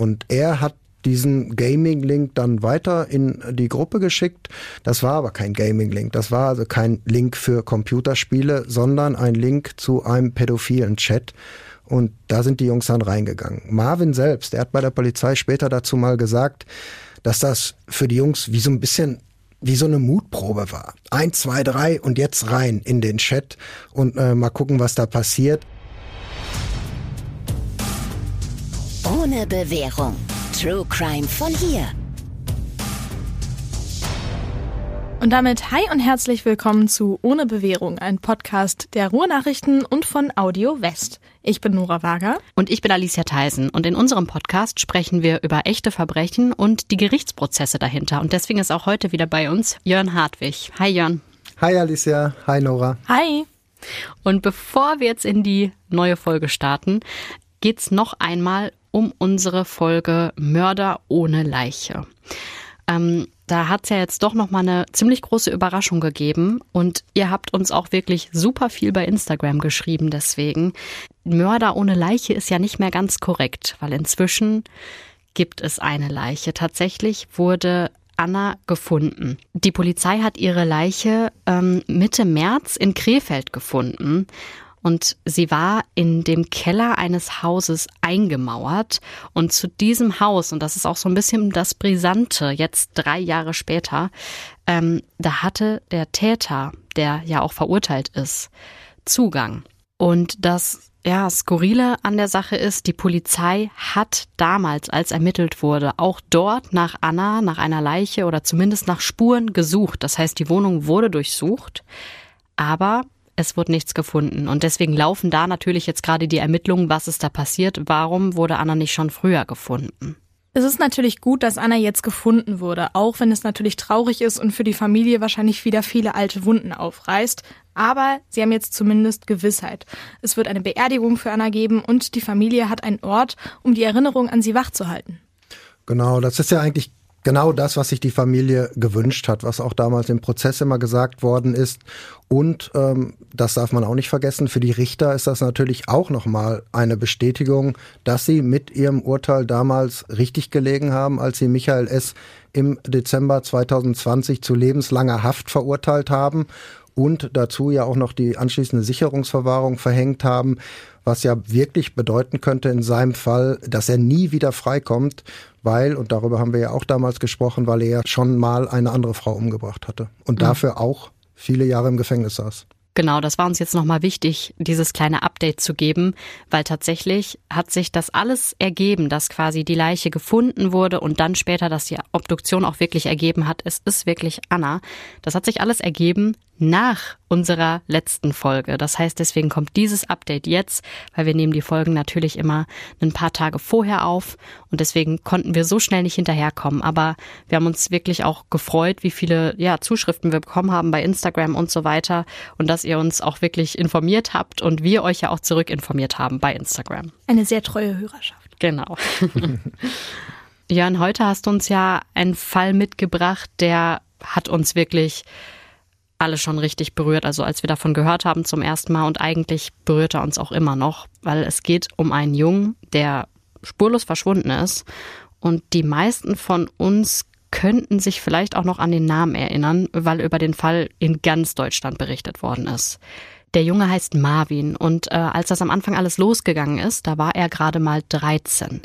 Und er hat diesen Gaming-Link dann weiter in die Gruppe geschickt. Das war aber kein Gaming-Link. Das war also kein Link für Computerspiele, sondern ein Link zu einem pädophilen Chat. Und da sind die Jungs dann reingegangen. Marvin selbst, der hat bei der Polizei später dazu mal gesagt, dass das für die Jungs wie so ein bisschen wie so eine Mutprobe war. Eins, zwei, drei und jetzt rein in den Chat und äh, mal gucken, was da passiert. Ohne Bewährung. True Crime von hier. Und damit hi und herzlich willkommen zu Ohne Bewährung, ein Podcast der Ruhrnachrichten und von Audio West. Ich bin Nora Wager. Und ich bin Alicia Theisen. Und in unserem Podcast sprechen wir über echte Verbrechen und die Gerichtsprozesse dahinter. Und deswegen ist auch heute wieder bei uns Jörn Hartwig. Hi Jörn. Hi Alicia. Hi Nora. Hi. Und bevor wir jetzt in die neue Folge starten, geht's noch einmal um unsere Folge Mörder ohne Leiche. Ähm, da hat es ja jetzt doch noch mal eine ziemlich große Überraschung gegeben und ihr habt uns auch wirklich super viel bei Instagram geschrieben deswegen. Mörder ohne Leiche ist ja nicht mehr ganz korrekt, weil inzwischen gibt es eine Leiche. Tatsächlich wurde Anna gefunden. Die Polizei hat ihre Leiche ähm, Mitte März in Krefeld gefunden und sie war in dem Keller eines Hauses eingemauert und zu diesem Haus, und das ist auch so ein bisschen das Brisante, jetzt drei Jahre später, ähm, da hatte der Täter, der ja auch verurteilt ist, Zugang. Und das ja, Skurrile an der Sache ist, die Polizei hat damals, als ermittelt wurde, auch dort nach Anna, nach einer Leiche oder zumindest nach Spuren gesucht. Das heißt, die Wohnung wurde durchsucht, aber es wurde nichts gefunden. Und deswegen laufen da natürlich jetzt gerade die Ermittlungen, was ist da passiert, warum wurde Anna nicht schon früher gefunden. Es ist natürlich gut, dass Anna jetzt gefunden wurde, auch wenn es natürlich traurig ist und für die Familie wahrscheinlich wieder viele alte Wunden aufreißt. Aber sie haben jetzt zumindest Gewissheit. Es wird eine Beerdigung für Anna geben und die Familie hat einen Ort, um die Erinnerung an sie wachzuhalten. Genau, das ist ja eigentlich genau das, was sich die Familie gewünscht hat, was auch damals im Prozess immer gesagt worden ist. Und ähm, das darf man auch nicht vergessen, für die Richter ist das natürlich auch nochmal eine Bestätigung, dass sie mit ihrem Urteil damals richtig gelegen haben, als sie Michael S. im Dezember 2020 zu lebenslanger Haft verurteilt haben und dazu ja auch noch die anschließende Sicherungsverwahrung verhängt haben, was ja wirklich bedeuten könnte in seinem Fall, dass er nie wieder freikommt, weil, und darüber haben wir ja auch damals gesprochen, weil er schon mal eine andere Frau umgebracht hatte und mhm. dafür auch viele Jahre im Gefängnis saß. Genau, das war uns jetzt nochmal wichtig, dieses kleine Update zu geben, weil tatsächlich hat sich das alles ergeben, dass quasi die Leiche gefunden wurde und dann später, dass die Obduktion auch wirklich ergeben hat, es ist wirklich Anna. Das hat sich alles ergeben nach unserer letzten Folge. Das heißt, deswegen kommt dieses Update jetzt, weil wir nehmen die Folgen natürlich immer ein paar Tage vorher auf und deswegen konnten wir so schnell nicht hinterherkommen. Aber wir haben uns wirklich auch gefreut, wie viele ja, Zuschriften wir bekommen haben bei Instagram und so weiter und dass ihr uns auch wirklich informiert habt und wir euch ja auch zurück informiert haben bei Instagram. Eine sehr treue Hörerschaft. Genau. Jörn, heute hast du uns ja einen Fall mitgebracht, der hat uns wirklich alle schon richtig berührt. Also als wir davon gehört haben zum ersten Mal und eigentlich berührt er uns auch immer noch, weil es geht um einen Jungen, der spurlos verschwunden ist und die meisten von uns könnten sich vielleicht auch noch an den Namen erinnern, weil über den Fall in ganz Deutschland berichtet worden ist. Der Junge heißt Marvin und äh, als das am Anfang alles losgegangen ist, da war er gerade mal 13.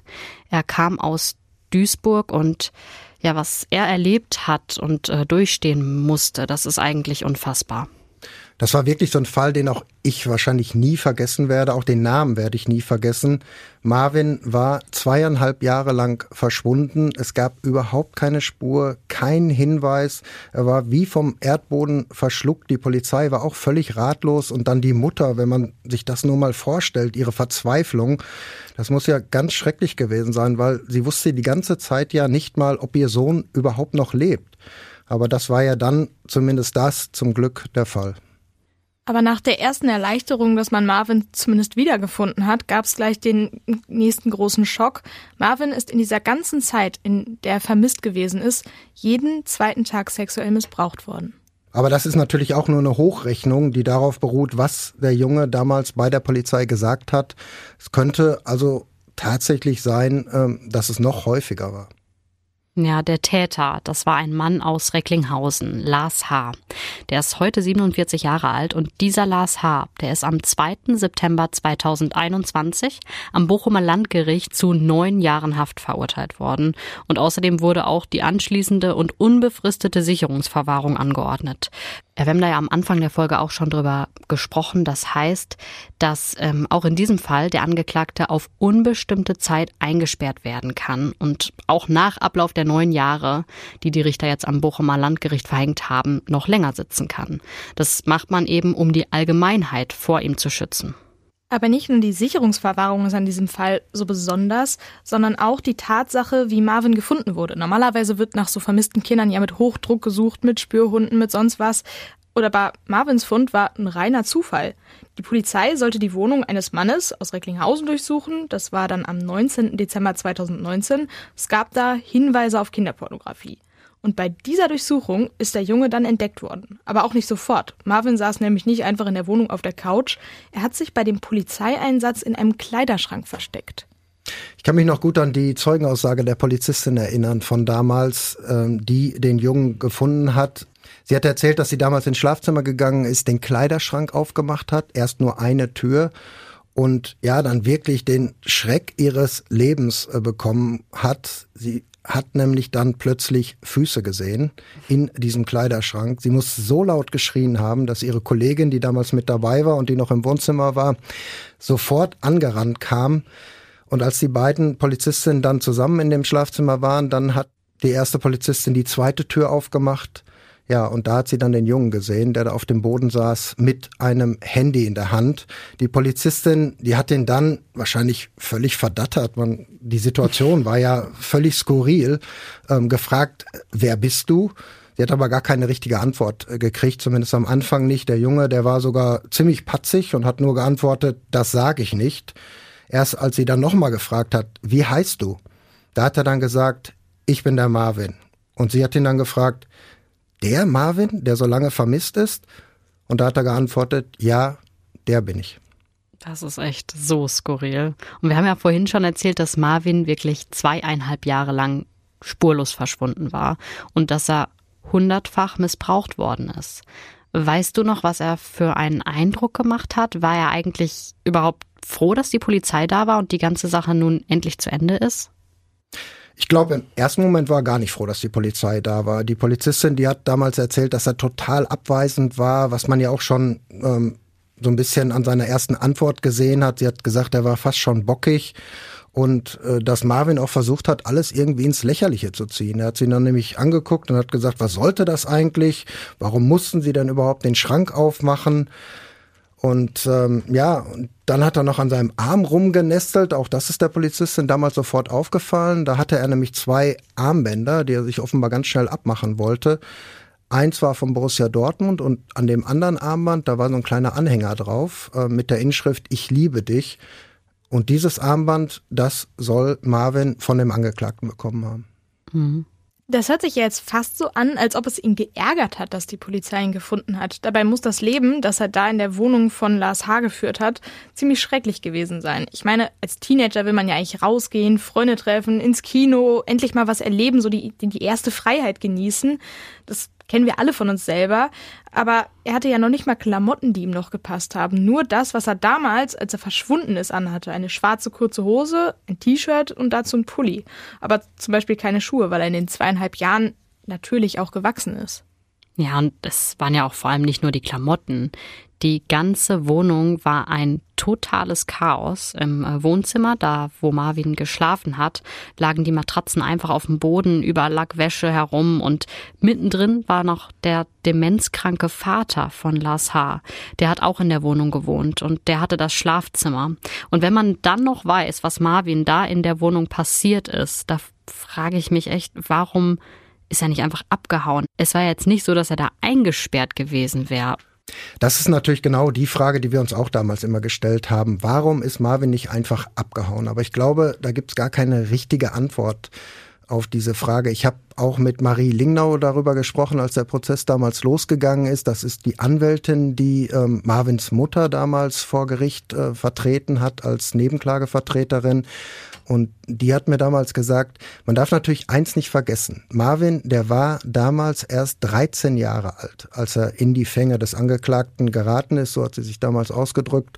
Er kam aus Duisburg und ja, was er erlebt hat und äh, durchstehen musste, das ist eigentlich unfassbar. Das war wirklich so ein Fall, den auch ich wahrscheinlich nie vergessen werde. Auch den Namen werde ich nie vergessen. Marvin war zweieinhalb Jahre lang verschwunden. Es gab überhaupt keine Spur, keinen Hinweis. Er war wie vom Erdboden verschluckt. Die Polizei war auch völlig ratlos. Und dann die Mutter, wenn man sich das nur mal vorstellt, ihre Verzweiflung. Das muss ja ganz schrecklich gewesen sein, weil sie wusste die ganze Zeit ja nicht mal, ob ihr Sohn überhaupt noch lebt. Aber das war ja dann zumindest das zum Glück der Fall. Aber nach der ersten Erleichterung, dass man Marvin zumindest wiedergefunden hat, gab es gleich den nächsten großen Schock. Marvin ist in dieser ganzen Zeit, in der er vermisst gewesen ist, jeden zweiten Tag sexuell missbraucht worden. Aber das ist natürlich auch nur eine Hochrechnung, die darauf beruht, was der Junge damals bei der Polizei gesagt hat. Es könnte also tatsächlich sein, ähm, dass es noch häufiger war. Ja, der Täter, das war ein Mann aus Recklinghausen, Lars H. Der ist heute 47 Jahre alt und dieser Lars H., der ist am 2. September 2021 am Bochumer Landgericht zu neun Jahren Haft verurteilt worden und außerdem wurde auch die anschließende und unbefristete Sicherungsverwahrung angeordnet. Wir haben da ja am Anfang der Folge auch schon drüber gesprochen. Das heißt, dass ähm, auch in diesem Fall der Angeklagte auf unbestimmte Zeit eingesperrt werden kann und auch nach Ablauf der neun Jahre, die die Richter jetzt am Bochumer Landgericht verhängt haben, noch länger sitzen kann. Das macht man eben, um die Allgemeinheit vor ihm zu schützen. Aber nicht nur die Sicherungsverwahrung ist an diesem Fall so besonders, sondern auch die Tatsache, wie Marvin gefunden wurde. Normalerweise wird nach so vermissten Kindern ja mit Hochdruck gesucht, mit Spürhunden, mit sonst was. Oder bei Marvins Fund war ein reiner Zufall. Die Polizei sollte die Wohnung eines Mannes aus Recklinghausen durchsuchen. Das war dann am 19. Dezember 2019. Es gab da Hinweise auf Kinderpornografie. Und bei dieser Durchsuchung ist der Junge dann entdeckt worden. Aber auch nicht sofort. Marvin saß nämlich nicht einfach in der Wohnung auf der Couch. Er hat sich bei dem Polizeieinsatz in einem Kleiderschrank versteckt. Ich kann mich noch gut an die Zeugenaussage der Polizistin erinnern von damals, ähm, die den Jungen gefunden hat. Sie hat erzählt, dass sie damals ins Schlafzimmer gegangen ist, den Kleiderschrank aufgemacht hat, erst nur eine Tür und ja, dann wirklich den Schreck ihres Lebens äh, bekommen hat. Sie hat nämlich dann plötzlich Füße gesehen in diesem Kleiderschrank. Sie muss so laut geschrien haben, dass ihre Kollegin, die damals mit dabei war und die noch im Wohnzimmer war, sofort angerannt kam. Und als die beiden Polizistinnen dann zusammen in dem Schlafzimmer waren, dann hat die erste Polizistin die zweite Tür aufgemacht ja, und da hat sie dann den Jungen gesehen, der da auf dem Boden saß mit einem Handy in der Hand. Die Polizistin, die hat ihn dann wahrscheinlich völlig verdattert. Man, die Situation war ja völlig skurril. Ähm, gefragt, wer bist du? Sie hat aber gar keine richtige Antwort äh, gekriegt, zumindest am Anfang nicht. Der Junge, der war sogar ziemlich patzig und hat nur geantwortet, das sage ich nicht. Erst als sie dann nochmal gefragt hat, wie heißt du? Da hat er dann gesagt, ich bin der Marvin. Und sie hat ihn dann gefragt, der Marvin, der so lange vermisst ist? Und da hat er geantwortet, ja, der bin ich. Das ist echt so skurril. Und wir haben ja vorhin schon erzählt, dass Marvin wirklich zweieinhalb Jahre lang spurlos verschwunden war und dass er hundertfach missbraucht worden ist. Weißt du noch, was er für einen Eindruck gemacht hat? War er eigentlich überhaupt froh, dass die Polizei da war und die ganze Sache nun endlich zu Ende ist? Ich glaube, im ersten Moment war er gar nicht froh, dass die Polizei da war. Die Polizistin, die hat damals erzählt, dass er total abweisend war, was man ja auch schon ähm, so ein bisschen an seiner ersten Antwort gesehen hat. Sie hat gesagt, er war fast schon bockig und äh, dass Marvin auch versucht hat, alles irgendwie ins Lächerliche zu ziehen. Er hat sie dann nämlich angeguckt und hat gesagt, was sollte das eigentlich? Warum mussten sie denn überhaupt den Schrank aufmachen? Und ähm, ja, dann hat er noch an seinem Arm rumgenestelt. Auch das ist der Polizistin damals sofort aufgefallen. Da hatte er nämlich zwei Armbänder, die er sich offenbar ganz schnell abmachen wollte. Eins war von Borussia Dortmund und an dem anderen Armband, da war so ein kleiner Anhänger drauf äh, mit der Inschrift Ich liebe dich. Und dieses Armband, das soll Marvin von dem Angeklagten bekommen haben. Mhm. Das hört sich ja jetzt fast so an, als ob es ihn geärgert hat, dass die Polizei ihn gefunden hat. Dabei muss das Leben, das er da in der Wohnung von Lars H. geführt hat, ziemlich schrecklich gewesen sein. Ich meine, als Teenager will man ja eigentlich rausgehen, Freunde treffen, ins Kino, endlich mal was erleben, so die, die erste Freiheit genießen. Das Kennen wir alle von uns selber. Aber er hatte ja noch nicht mal Klamotten, die ihm noch gepasst haben. Nur das, was er damals, als er verschwunden ist, anhatte. Eine schwarze kurze Hose, ein T-Shirt und dazu ein Pulli. Aber zum Beispiel keine Schuhe, weil er in den zweieinhalb Jahren natürlich auch gewachsen ist. Ja, und es waren ja auch vor allem nicht nur die Klamotten. Die ganze Wohnung war ein totales Chaos. Im äh, Wohnzimmer, da wo Marvin geschlafen hat, lagen die Matratzen einfach auf dem Boden, überall lag Wäsche herum und mittendrin war noch der demenzkranke Vater von Lars H. Der hat auch in der Wohnung gewohnt und der hatte das Schlafzimmer. Und wenn man dann noch weiß, was Marvin da in der Wohnung passiert ist, da frage ich mich echt, warum ist er nicht einfach abgehauen? Es war jetzt nicht so, dass er da eingesperrt gewesen wäre. Das ist natürlich genau die Frage, die wir uns auch damals immer gestellt haben. Warum ist Marvin nicht einfach abgehauen? Aber ich glaube, da gibt es gar keine richtige Antwort. auf diese Frage. Ich habe auch mit Marie Lingnau darüber gesprochen, als der Prozess damals losgegangen ist. Das ist die Anwältin, die ähm, Marvins Mutter damals vor Gericht äh, vertreten hat als Nebenklagevertreterin. Und die hat mir damals gesagt, man darf natürlich eins nicht vergessen. Marvin, der war damals erst 13 Jahre alt, als er in die Fänge des Angeklagten geraten ist, so hat sie sich damals ausgedrückt.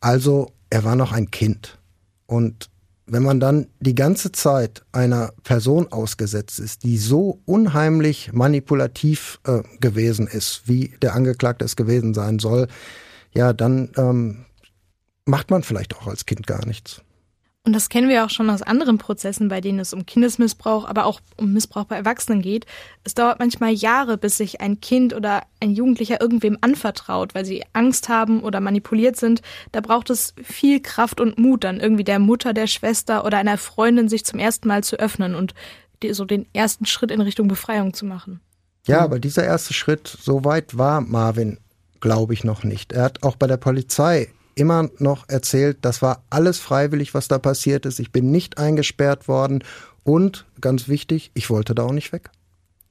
Also, er war noch ein Kind. Und wenn man dann die ganze Zeit einer Person ausgesetzt ist, die so unheimlich manipulativ äh, gewesen ist, wie der Angeklagte es gewesen sein soll, ja, dann ähm, macht man vielleicht auch als Kind gar nichts. Und das kennen wir auch schon aus anderen Prozessen, bei denen es um Kindesmissbrauch, aber auch um Missbrauch bei Erwachsenen geht. Es dauert manchmal Jahre, bis sich ein Kind oder ein Jugendlicher irgendwem anvertraut, weil sie Angst haben oder manipuliert sind. Da braucht es viel Kraft und Mut, dann irgendwie der Mutter, der Schwester oder einer Freundin sich zum ersten Mal zu öffnen und so den ersten Schritt in Richtung Befreiung zu machen. Ja, aber dieser erste Schritt, so weit war Marvin, glaube ich, noch nicht. Er hat auch bei der Polizei immer noch erzählt, das war alles freiwillig, was da passiert ist. Ich bin nicht eingesperrt worden und ganz wichtig, ich wollte da auch nicht weg.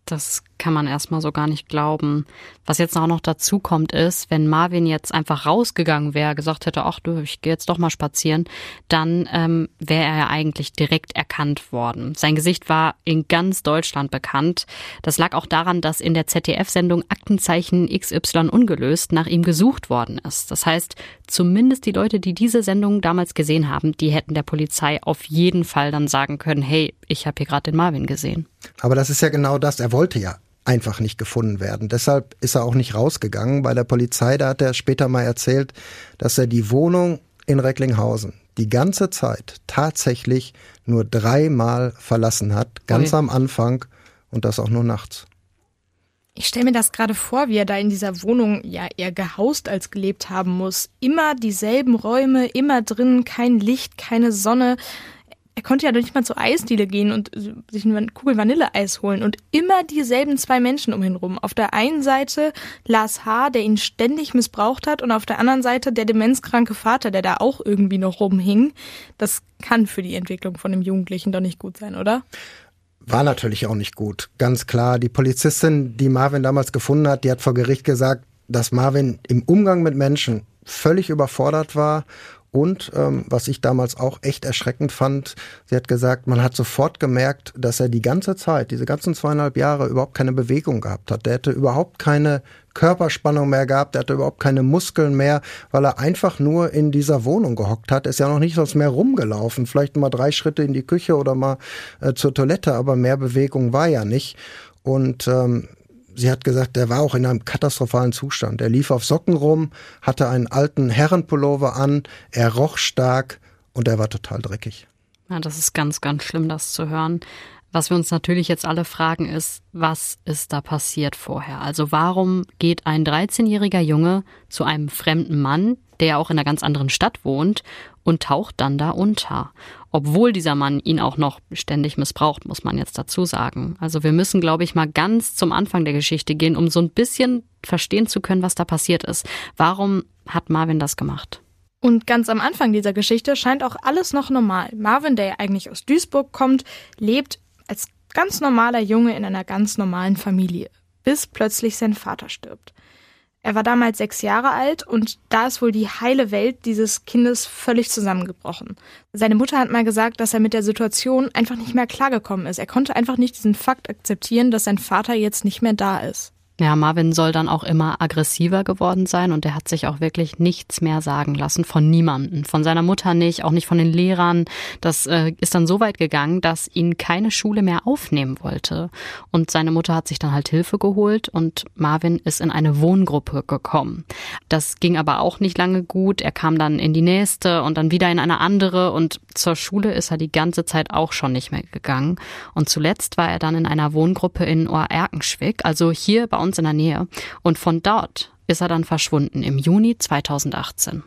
Das kann man erstmal so gar nicht glauben. Was jetzt auch noch dazu kommt, ist, wenn Marvin jetzt einfach rausgegangen wäre, gesagt hätte, ach du, ich gehe jetzt doch mal spazieren, dann ähm, wäre er ja eigentlich direkt erkannt worden. Sein Gesicht war in ganz Deutschland bekannt. Das lag auch daran, dass in der ZDF-Sendung Aktenzeichen XY ungelöst nach ihm gesucht worden ist. Das heißt, zumindest die Leute, die diese Sendung damals gesehen haben, die hätten der Polizei auf jeden Fall dann sagen können, hey, ich habe hier gerade den Marvin gesehen. Aber das ist ja genau das. Er wollte ja einfach nicht gefunden werden. Deshalb ist er auch nicht rausgegangen bei der Polizei. Da hat er später mal erzählt, dass er die Wohnung in Recklinghausen die ganze Zeit tatsächlich nur dreimal verlassen hat, ganz okay. am Anfang und das auch nur nachts. Ich stelle mir das gerade vor, wie er da in dieser Wohnung ja eher gehaust als gelebt haben muss. Immer dieselben Räume, immer drin, kein Licht, keine Sonne er konnte ja nicht mal zur Eisdiele gehen und sich eine Kugel Vanilleeis holen und immer dieselben zwei Menschen um ihn rum. Auf der einen Seite Lars H., der ihn ständig missbraucht hat und auf der anderen Seite der demenzkranke Vater, der da auch irgendwie noch rumhing. Das kann für die Entwicklung von dem Jugendlichen doch nicht gut sein, oder? War natürlich auch nicht gut. Ganz klar. Die Polizistin, die Marvin damals gefunden hat, die hat vor Gericht gesagt, dass Marvin im Umgang mit Menschen völlig überfordert war und ähm, was ich damals auch echt erschreckend fand, sie hat gesagt, man hat sofort gemerkt, dass er die ganze Zeit, diese ganzen zweieinhalb Jahre überhaupt keine Bewegung gehabt hat. Der hätte überhaupt keine Körperspannung mehr gehabt, der hatte überhaupt keine Muskeln mehr, weil er einfach nur in dieser Wohnung gehockt hat. Ist ja noch nicht sonst mehr rumgelaufen, vielleicht mal drei Schritte in die Küche oder mal äh, zur Toilette, aber mehr Bewegung war ja nicht. Und ähm, sie hat gesagt, er war auch in einem katastrophalen Zustand. Er lief auf Socken rum, hatte einen alten Herrenpullover an, er roch stark und er war total dreckig. Ja, das ist ganz, ganz schlimm, das zu hören. Was wir uns natürlich jetzt alle fragen ist, was ist da passiert vorher? Also warum geht ein 13-jähriger Junge zu einem fremden Mann, der auch in einer ganz anderen Stadt wohnt, und taucht dann da unter? Obwohl dieser Mann ihn auch noch ständig missbraucht, muss man jetzt dazu sagen. Also wir müssen, glaube ich, mal ganz zum Anfang der Geschichte gehen, um so ein bisschen verstehen zu können, was da passiert ist. Warum hat Marvin das gemacht? Und ganz am Anfang dieser Geschichte scheint auch alles noch normal. Marvin, der ja eigentlich aus Duisburg kommt, lebt als ganz normaler Junge in einer ganz normalen Familie, bis plötzlich sein Vater stirbt. Er war damals sechs Jahre alt und da ist wohl die heile Welt dieses Kindes völlig zusammengebrochen. Seine Mutter hat mal gesagt, dass er mit der Situation einfach nicht mehr klargekommen ist. Er konnte einfach nicht diesen Fakt akzeptieren, dass sein Vater jetzt nicht mehr da ist. Ja, Marvin soll dann auch immer aggressiver geworden sein und er hat sich auch wirklich nichts mehr sagen lassen von niemanden, von seiner Mutter nicht, auch nicht von den Lehrern. Das äh, ist dann so weit gegangen, dass ihn keine Schule mehr aufnehmen wollte. Und seine Mutter hat sich dann halt Hilfe geholt und Marvin ist in eine Wohngruppe gekommen. Das ging aber auch nicht lange gut. Er kam dann in die nächste und dann wieder in eine andere und zur Schule ist er die ganze Zeit auch schon nicht mehr gegangen. Und zuletzt war er dann in einer Wohngruppe in Ohr-Erkenschwick, also hier bei uns uns in der Nähe. Und von dort ist er dann verschwunden im Juni 2018.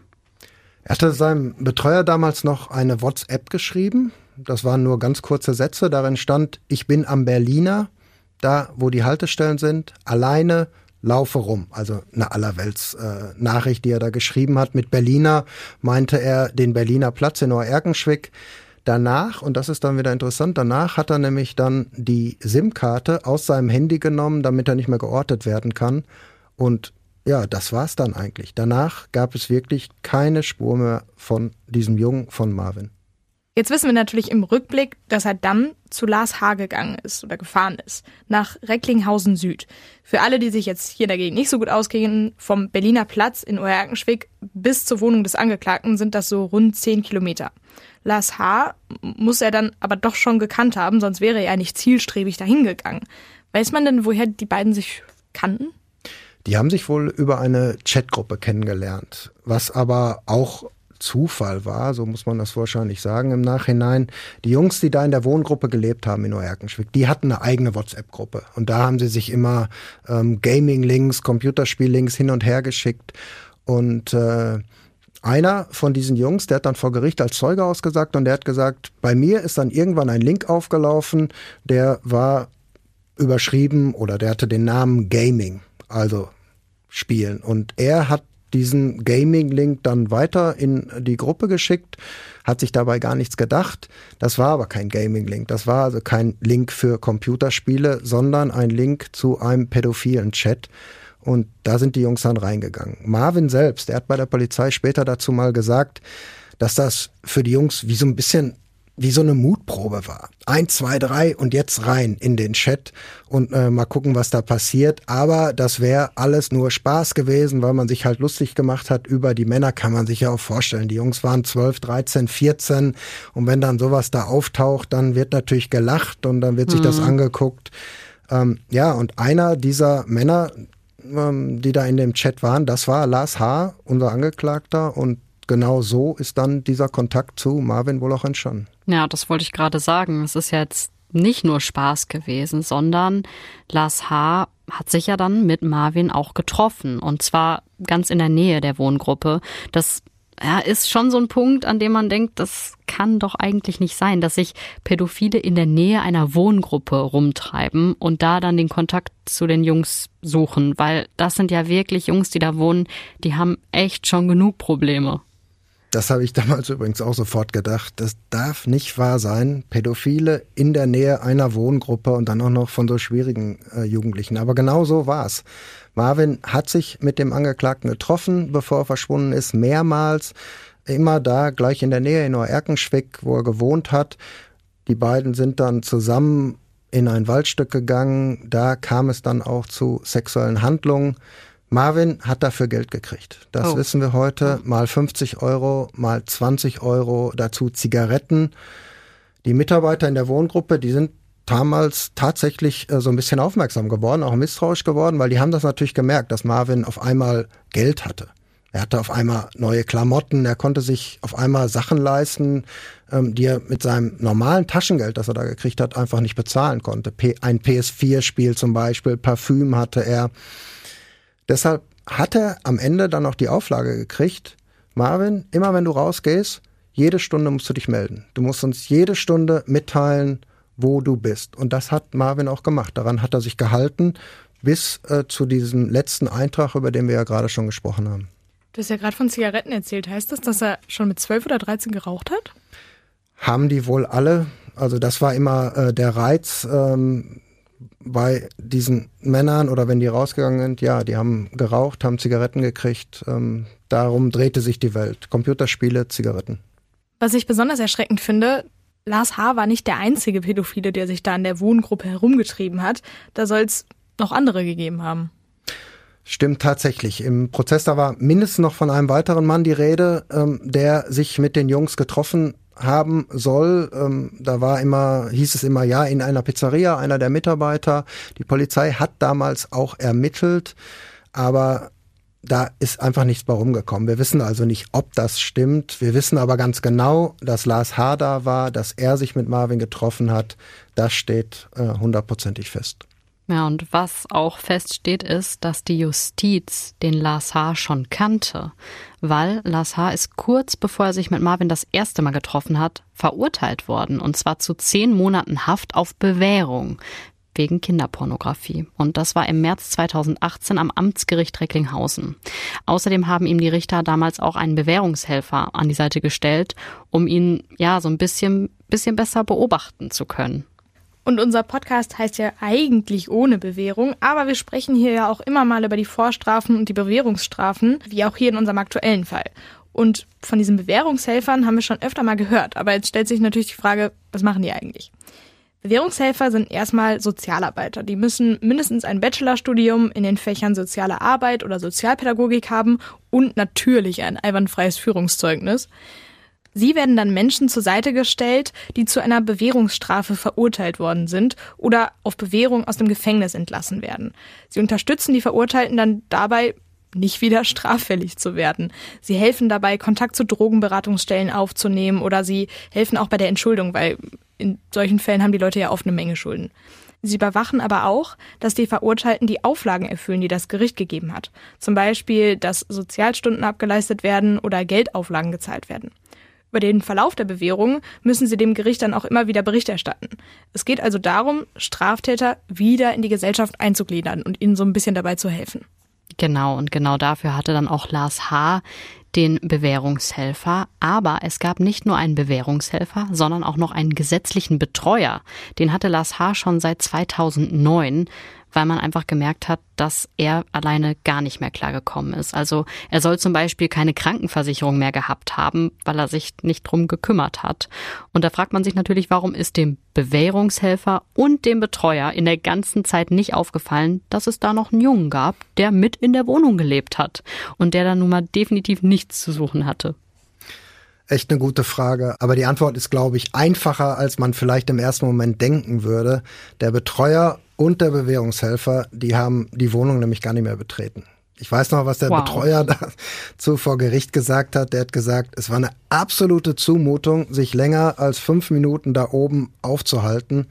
Er hatte seinem Betreuer damals noch eine WhatsApp geschrieben. Das waren nur ganz kurze Sätze. Darin stand, ich bin am Berliner, da wo die Haltestellen sind, alleine, laufe rum. Also eine allerwelts äh, Nachricht, die er da geschrieben hat. Mit Berliner meinte er den Berliner Platz in Oerkenschwick. Danach, und das ist dann wieder interessant, danach hat er nämlich dann die SIM-Karte aus seinem Handy genommen, damit er nicht mehr geortet werden kann. Und ja, das war's dann eigentlich. Danach gab es wirklich keine Spur mehr von diesem Jungen von Marvin. Jetzt wissen wir natürlich im Rückblick, dass er dann zu Lars H. gegangen ist oder gefahren ist, nach Recklinghausen Süd. Für alle, die sich jetzt hier dagegen nicht so gut auskennen, vom Berliner Platz in Oerkenschwick bis zur Wohnung des Angeklagten sind das so rund zehn Kilometer. Lars H. muss er dann aber doch schon gekannt haben, sonst wäre er nicht zielstrebig dahin gegangen. Weiß man denn, woher die beiden sich kannten? Die haben sich wohl über eine Chatgruppe kennengelernt, was aber auch Zufall war, so muss man das wahrscheinlich sagen im Nachhinein. Die Jungs, die da in der Wohngruppe gelebt haben in Neuerkenschwick, die hatten eine eigene WhatsApp-Gruppe. Und da haben sie sich immer ähm, Gaming-Links, Computerspiel-Links hin und her geschickt. Und äh, einer von diesen Jungs, der hat dann vor Gericht als Zeuge ausgesagt und der hat gesagt, bei mir ist dann irgendwann ein Link aufgelaufen, der war überschrieben oder der hatte den Namen Gaming, also Spielen. Und er hat diesen Gaming-Link dann weiter in die Gruppe geschickt, hat sich dabei gar nichts gedacht. Das war aber kein Gaming-Link. Das war also kein Link für Computerspiele, sondern ein Link zu einem pädophilen Chat. Und da sind die Jungs dann reingegangen. Marvin selbst, der hat bei der Polizei später dazu mal gesagt, dass das für die Jungs wie so ein bisschen wie so eine Mutprobe war. Eins, zwei, drei und jetzt rein in den Chat und äh, mal gucken, was da passiert. Aber das wäre alles nur Spaß gewesen, weil man sich halt lustig gemacht hat. Über die Männer kann man sich ja auch vorstellen. Die Jungs waren 12, 13, 14 und wenn dann sowas da auftaucht, dann wird natürlich gelacht und dann wird sich mhm. das angeguckt. Ähm, ja, und einer dieser Männer, ähm, die da in dem Chat waren, das war Lars H., unser Angeklagter und genau so ist dann dieser Kontakt zu Marvin wohl auch entstanden. Ja, das wollte ich gerade sagen. Es ist jetzt nicht nur Spaß gewesen, sondern Lars H. hat sich ja dann mit Marvin auch getroffen. Und zwar ganz in der Nähe der Wohngruppe. Das ja, ist schon so ein Punkt, an dem man denkt, das kann doch eigentlich nicht sein, dass sich Pädophile in der Nähe einer Wohngruppe rumtreiben und da dann den Kontakt zu den Jungs suchen, weil das sind ja wirklich Jungs, die da wohnen, die haben echt schon genug Probleme. Das habe ich damals übrigens auch sofort gedacht. Das darf nicht wahr sein. Pädophile in der Nähe einer Wohngruppe und dann auch noch von so schwierigen äh, Jugendlichen. Aber genau so war's. Marvin hat sich mit dem Angeklagten getroffen, bevor er verschwunden ist, mehrmals. Immer da, gleich in der Nähe in Neuerkenschwick, wo er gewohnt hat. Die beiden sind dann zusammen in ein Waldstück gegangen. Da kam es dann auch zu sexuellen Handlungen. Marvin hat dafür Geld gekriegt. Das oh. wissen wir heute. Mal 50 Euro, mal 20 Euro, dazu Zigaretten. Die Mitarbeiter in der Wohngruppe, die sind damals tatsächlich äh, so ein bisschen aufmerksam geworden, auch misstrauisch geworden, weil die haben das natürlich gemerkt, dass Marvin auf einmal Geld hatte. Er hatte auf einmal neue Klamotten, er konnte sich auf einmal Sachen leisten, ähm, die er mit seinem normalen Taschengeld, das er da gekriegt hat, einfach nicht bezahlen konnte. Ein PS4-Spiel zum Beispiel, Parfüm hatte er. Deshalb hat er am Ende dann noch die Auflage gekriegt, Marvin, immer wenn du rausgehst, jede Stunde musst du dich melden. Du musst uns jede Stunde mitteilen, wo du bist. Und das hat Marvin auch gemacht. Daran hat er sich gehalten, bis äh, zu diesem letzten Eintrag, über den wir ja gerade schon gesprochen haben. Du hast ja gerade von Zigaretten erzählt. Heißt das, dass er schon mit 12 oder 13 geraucht hat? Haben die wohl alle. Also das war immer äh, der Reiz. Ähm, bei diesen Männern oder wenn die rausgegangen sind, ja, die haben geraucht, haben Zigaretten gekriegt. Ähm, darum drehte sich die Welt. Computerspiele, Zigaretten. Was ich besonders erschreckend finde, Lars H. war nicht der einzige Pädophile, der sich da in der Wohngruppe herumgetrieben hat. Da soll es noch andere gegeben haben. Stimmt tatsächlich. Im Prozess da war mindestens noch von einem weiteren Mann die Rede, ähm, der sich mit den Jungs getroffen haben soll. Ähm, da war immer, hieß es immer, ja, in einer Pizzeria, einer der Mitarbeiter. Die Polizei hat damals auch ermittelt, aber da ist einfach nichts bei rumgekommen. Wir wissen also nicht, ob das stimmt. Wir wissen aber ganz genau, dass Lars H. da war, dass er sich mit Marvin getroffen hat. Das steht äh, hundertprozentig fest. Ja, und was auch feststeht, ist, dass die Justiz den Lars H. schon kannte, weil Lars H. ist kurz bevor er sich mit Marvin das erste Mal getroffen hat, verurteilt worden, und zwar zu zehn Monaten Haft auf Bewährung. wegen Kinderpornografie. Und das war im März 2018 am Amtsgericht Recklinghausen. Außerdem haben ihm die Richter damals auch einen Bewährungshelfer an die Seite gestellt, um ihn ja so ein bisschen, bisschen besser beobachten zu können. Und unser Podcast heißt ja eigentlich ohne Bewährung, aber wir sprechen hier ja auch immer mal über die Vorstrafen und die Bewährungsstrafen, wie auch hier in unserem aktuellen Fall. Und von diesen Bewährungshelfern haben wir schon öfter mal gehört, aber jetzt stellt sich natürlich die Frage, was machen die eigentlich? Bewährungshelfer sind erstmal Sozialarbeiter. Die müssen mindestens ein Bachelorstudium in den Fächern soziale Arbeit oder Sozialpädagogik haben und natürlich ein einwandfreies Führungszeugnis. Sie werden dann Menschen zur Seite gestellt, die zu einer Bewährungsstrafe verurteilt worden sind oder auf Bewährung aus dem Gefängnis entlassen werden. Sie unterstützen die Verurteilten dann dabei, nicht wieder straffällig zu werden. Sie helfen dabei, Kontakt zu Drogenberatungsstellen aufzunehmen oder sie helfen auch bei der Entschuldung, weil in solchen Fällen haben die Leute ja oft eine Menge Schulden. Sie überwachen aber auch, dass die Verurteilten die Auflagen erfüllen, die das Gericht gegeben hat. Zum Beispiel, dass Sozialstunden abgeleistet werden oder Geldauflagen gezahlt werden. Über den Verlauf der Bewährung müssen sie dem Gericht dann auch immer wieder Bericht erstatten. Es geht also darum, Straftäter wieder in die Gesellschaft einzugliedern und ihnen so ein bisschen dabei zu helfen. Genau, und genau dafür hatte dann auch Lars H. den Bewährungshelfer. Aber es gab nicht nur einen Bewährungshelfer, sondern auch noch einen gesetzlichen Betreuer. Den hatte Lars H. schon seit 2009 weil man einfach gemerkt hat, dass er alleine gar nicht mehr klargekommen ist. Also er soll zum Beispiel keine Krankenversicherung mehr gehabt haben, weil er sich nicht drum gekümmert hat. Und da fragt man sich natürlich, warum ist dem Bewährungshelfer und dem Betreuer in der ganzen Zeit nicht aufgefallen, dass es da noch einen Jungen gab, der mit in der Wohnung gelebt hat und der da nun mal definitiv nichts zu suchen hatte. Echt eine gute Frage. Aber die Antwort ist, glaube ich, einfacher, als man vielleicht im ersten Moment denken würde. Der Betreuer und der Bewährungshelfer, die haben die Wohnung nämlich gar nicht mehr betreten. Ich weiß noch, was der wow. Betreuer dazu vor Gericht gesagt hat. Der hat gesagt, es war eine absolute Zumutung, sich länger als fünf Minuten da oben aufzuhalten.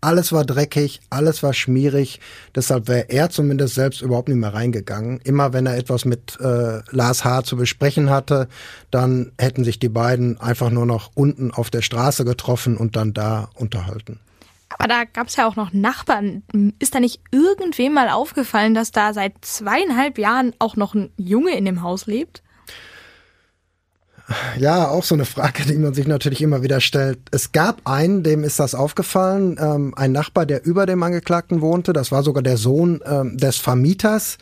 Alles war dreckig, alles war schmierig. Deshalb wäre er zumindest selbst überhaupt nicht mehr reingegangen. Immer wenn er etwas mit äh, Lars H. zu besprechen hatte, dann hätten sich die beiden einfach nur noch unten auf der Straße getroffen und dann da unterhalten. Aber da gab es ja auch noch Nachbarn. Ist da nicht irgendwem mal aufgefallen, dass da seit zweieinhalb Jahren auch noch ein Junge in dem Haus lebt? Ja, auch so eine Frage, die man sich natürlich immer wieder stellt. Es gab einen, dem ist das aufgefallen, ähm, ein Nachbar, der über dem Angeklagten wohnte. Das war sogar der Sohn ähm, des Vermieters.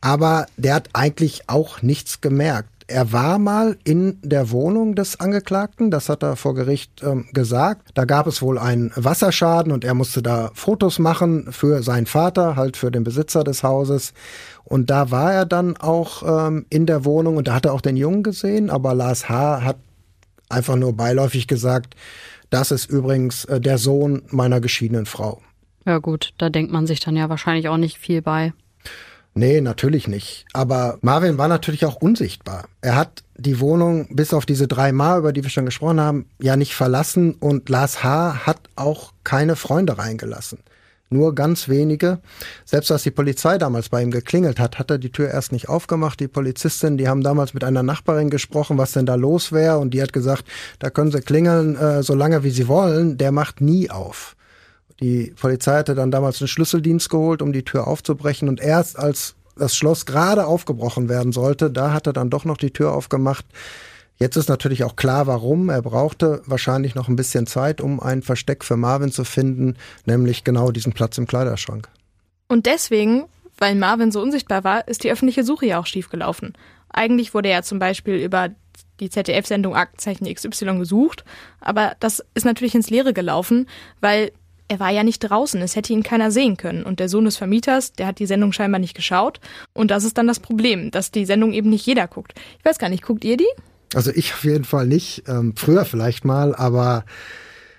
Aber der hat eigentlich auch nichts gemerkt er war mal in der Wohnung des Angeklagten, das hat er vor Gericht ähm, gesagt. Da gab es wohl einen Wasserschaden und er musste da Fotos machen für seinen Vater, halt für den Besitzer des Hauses. Und da war er dann auch ähm, in der Wohnung und da hat er auch den Jungen gesehen, aber Lars H. hat einfach nur beiläufig gesagt, das ist übrigens äh, der Sohn meiner geschiedenen Frau. Ja gut, da denkt man sich dann ja wahrscheinlich auch nicht viel bei. Nee, natürlich nicht. Aber Marvin war natürlich auch unsichtbar. Er hat die Wohnung bis auf diese drei Mal, über die wir schon gesprochen haben, ja nicht verlassen und Lars H. hat auch keine Freunde reingelassen. Nur ganz wenige. Selbst als die Polizei damals bei ihm geklingelt hat, hat er die Tür erst nicht aufgemacht. Die Polizistin, die haben damals mit einer Nachbarin gesprochen, was denn da los wäre. Und die hat gesagt, da können sie klingeln, äh, so lange wie sie wollen. Der macht nie auf. Die Polizei hatte dann damals einen Schlüsseldienst geholt, um die Tür aufzubrechen. Und erst als das Schloss gerade aufgebrochen werden sollte, da hat er dann doch noch die Tür aufgemacht. Jetzt ist natürlich auch klar, warum. Er brauchte wahrscheinlich noch ein bisschen Zeit, um ein Versteck für Marvin zu finden, nämlich genau diesen Platz im Kleiderschrank. Und deswegen, weil Marvin so unsichtbar war, ist die öffentliche Suche ja auch schiefgelaufen. Eigentlich wurde er zum Beispiel über die ZDF-Sendung Aktenzeichen XY gesucht, aber das ist natürlich ins Leere gelaufen, weil er war ja nicht draußen, es hätte ihn keiner sehen können. Und der Sohn des Vermieters, der hat die Sendung scheinbar nicht geschaut. Und das ist dann das Problem, dass die Sendung eben nicht jeder guckt. Ich weiß gar nicht, guckt ihr die? Also ich auf jeden Fall nicht. Ähm, früher vielleicht mal, aber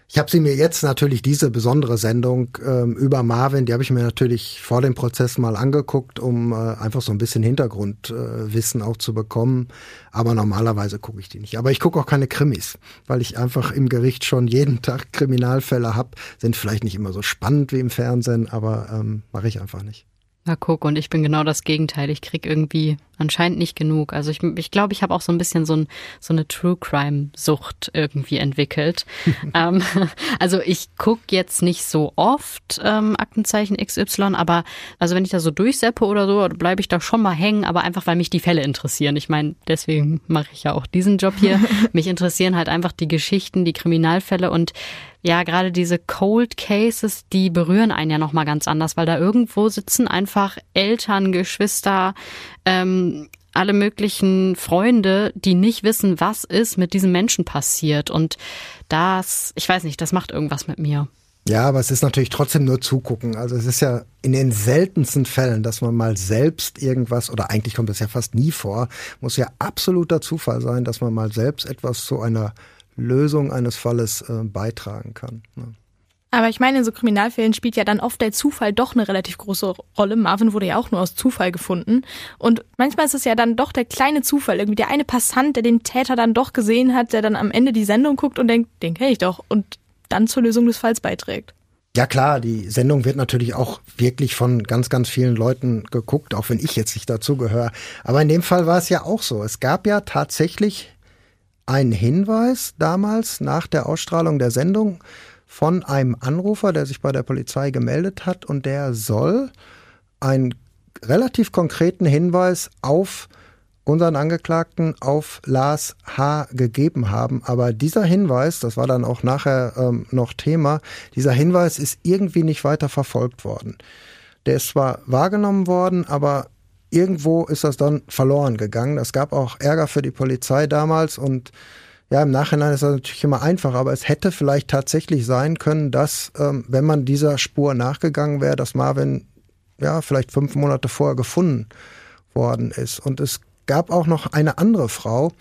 ich habe sie mir jetzt natürlich diese besondere Sendung ähm, über Marvin, die habe ich mir natürlich vor dem Prozess mal angeguckt, um äh, einfach so ein bisschen Hintergrundwissen äh, auch zu bekommen. Aber normalerweise gucke ich die nicht. Aber ich gucke auch keine Krimis, weil ich einfach im Gericht schon jeden Tag Kriminalfälle habe. Sind vielleicht nicht immer so spannend wie im Fernsehen, aber ähm, mache ich einfach nicht. Na guck, und ich bin genau das Gegenteil. Ich krieg irgendwie anscheinend nicht genug. Also ich glaube, ich, glaub, ich habe auch so ein bisschen so, ein, so eine True Crime-Sucht irgendwie entwickelt. ähm, also ich gucke jetzt nicht so oft ähm, Aktenzeichen XY, aber also wenn ich da so durchseppe oder so, bleibe ich da schon mal hängen, aber einfach, weil mich die Fälle interessieren. Ich meine, deswegen mache ich ja auch diesen Job hier. mich interessieren halt einfach die Geschichten, die Kriminalfälle und ja, gerade diese Cold Cases, die berühren einen ja nochmal ganz anders, weil da irgendwo sitzen einfach Eltern, Geschwister, ähm, alle möglichen Freunde, die nicht wissen, was ist mit diesem Menschen passiert. Und das, ich weiß nicht, das macht irgendwas mit mir. Ja, aber es ist natürlich trotzdem nur zugucken. Also es ist ja in den seltensten Fällen, dass man mal selbst irgendwas, oder eigentlich kommt das ja fast nie vor, muss ja absoluter Zufall sein, dass man mal selbst etwas zu einer Lösung eines Falles äh, beitragen kann. Ne? Aber ich meine, in so Kriminalfällen spielt ja dann oft der Zufall doch eine relativ große Rolle. Marvin wurde ja auch nur aus Zufall gefunden. Und manchmal ist es ja dann doch der kleine Zufall, irgendwie der eine Passant, der den Täter dann doch gesehen hat, der dann am Ende die Sendung guckt und denkt, den kenne ich doch und dann zur Lösung des Falls beiträgt. Ja klar, die Sendung wird natürlich auch wirklich von ganz, ganz vielen Leuten geguckt, auch wenn ich jetzt nicht dazugehöre. Aber in dem Fall war es ja auch so. Es gab ja tatsächlich ein Hinweis damals nach der Ausstrahlung der Sendung von einem Anrufer, der sich bei der Polizei gemeldet hat und der soll einen relativ konkreten Hinweis auf unseren Angeklagten auf Lars H. gegeben haben. Aber dieser Hinweis, das war dann auch nachher ähm, noch Thema, dieser Hinweis ist irgendwie nicht weiter verfolgt worden. Der ist zwar wahrgenommen worden, aber irgendwo ist das dann verloren gegangen. Es gab auch Ärger für die Polizei damals und ja, im Nachhinein ist das natürlich immer einfach, aber es hätte vielleicht tatsächlich sein können, dass, ähm, wenn man dieser Spur nachgegangen wäre, dass Marvin ja vielleicht fünf Monate vorher gefunden worden ist. Und es gab auch noch eine andere Frau,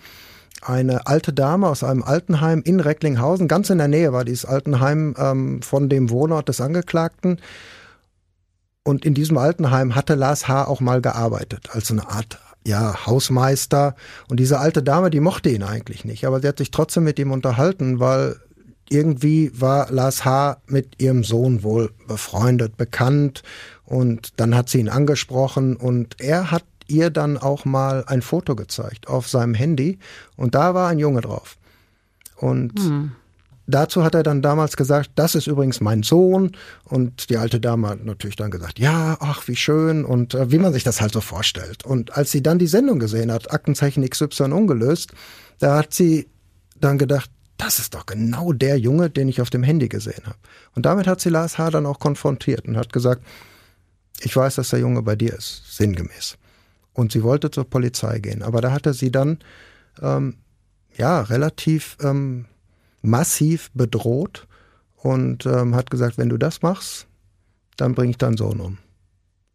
eine alte Dame aus einem Altenheim in Recklinghausen, ganz in der Nähe war dieses Altenheim ähm, von dem Wohnort des Angeklagten. Und in diesem Altenheim hatte Lars H. auch mal gearbeitet, als eine Art ja, Hausmeister. Und diese alte Dame, die mochte ihn eigentlich nicht, aber sie hat sich trotzdem mit ihm unterhalten, weil irgendwie war Lars H. mit ihrem Sohn wohl befreundet, bekannt. Und dann hat sie ihn angesprochen und er hat ihr dann auch mal ein Foto gezeigt auf seinem Handy und da war ein Junge drauf. Und hm. Dazu hat er dann damals gesagt, das ist übrigens mein Sohn. Und die alte Dame hat natürlich dann gesagt, ja, ach, wie schön und äh, wie man sich das halt so vorstellt. Und als sie dann die Sendung gesehen hat, Aktenzeichen XY ungelöst, da hat sie dann gedacht, das ist doch genau der Junge, den ich auf dem Handy gesehen habe. Und damit hat sie Lars H. dann auch konfrontiert und hat gesagt, ich weiß, dass der Junge bei dir ist, sinngemäß. Und sie wollte zur Polizei gehen. Aber da hatte sie dann ähm, ja relativ ähm, massiv bedroht und ähm, hat gesagt, wenn du das machst, dann bringe ich deinen Sohn um.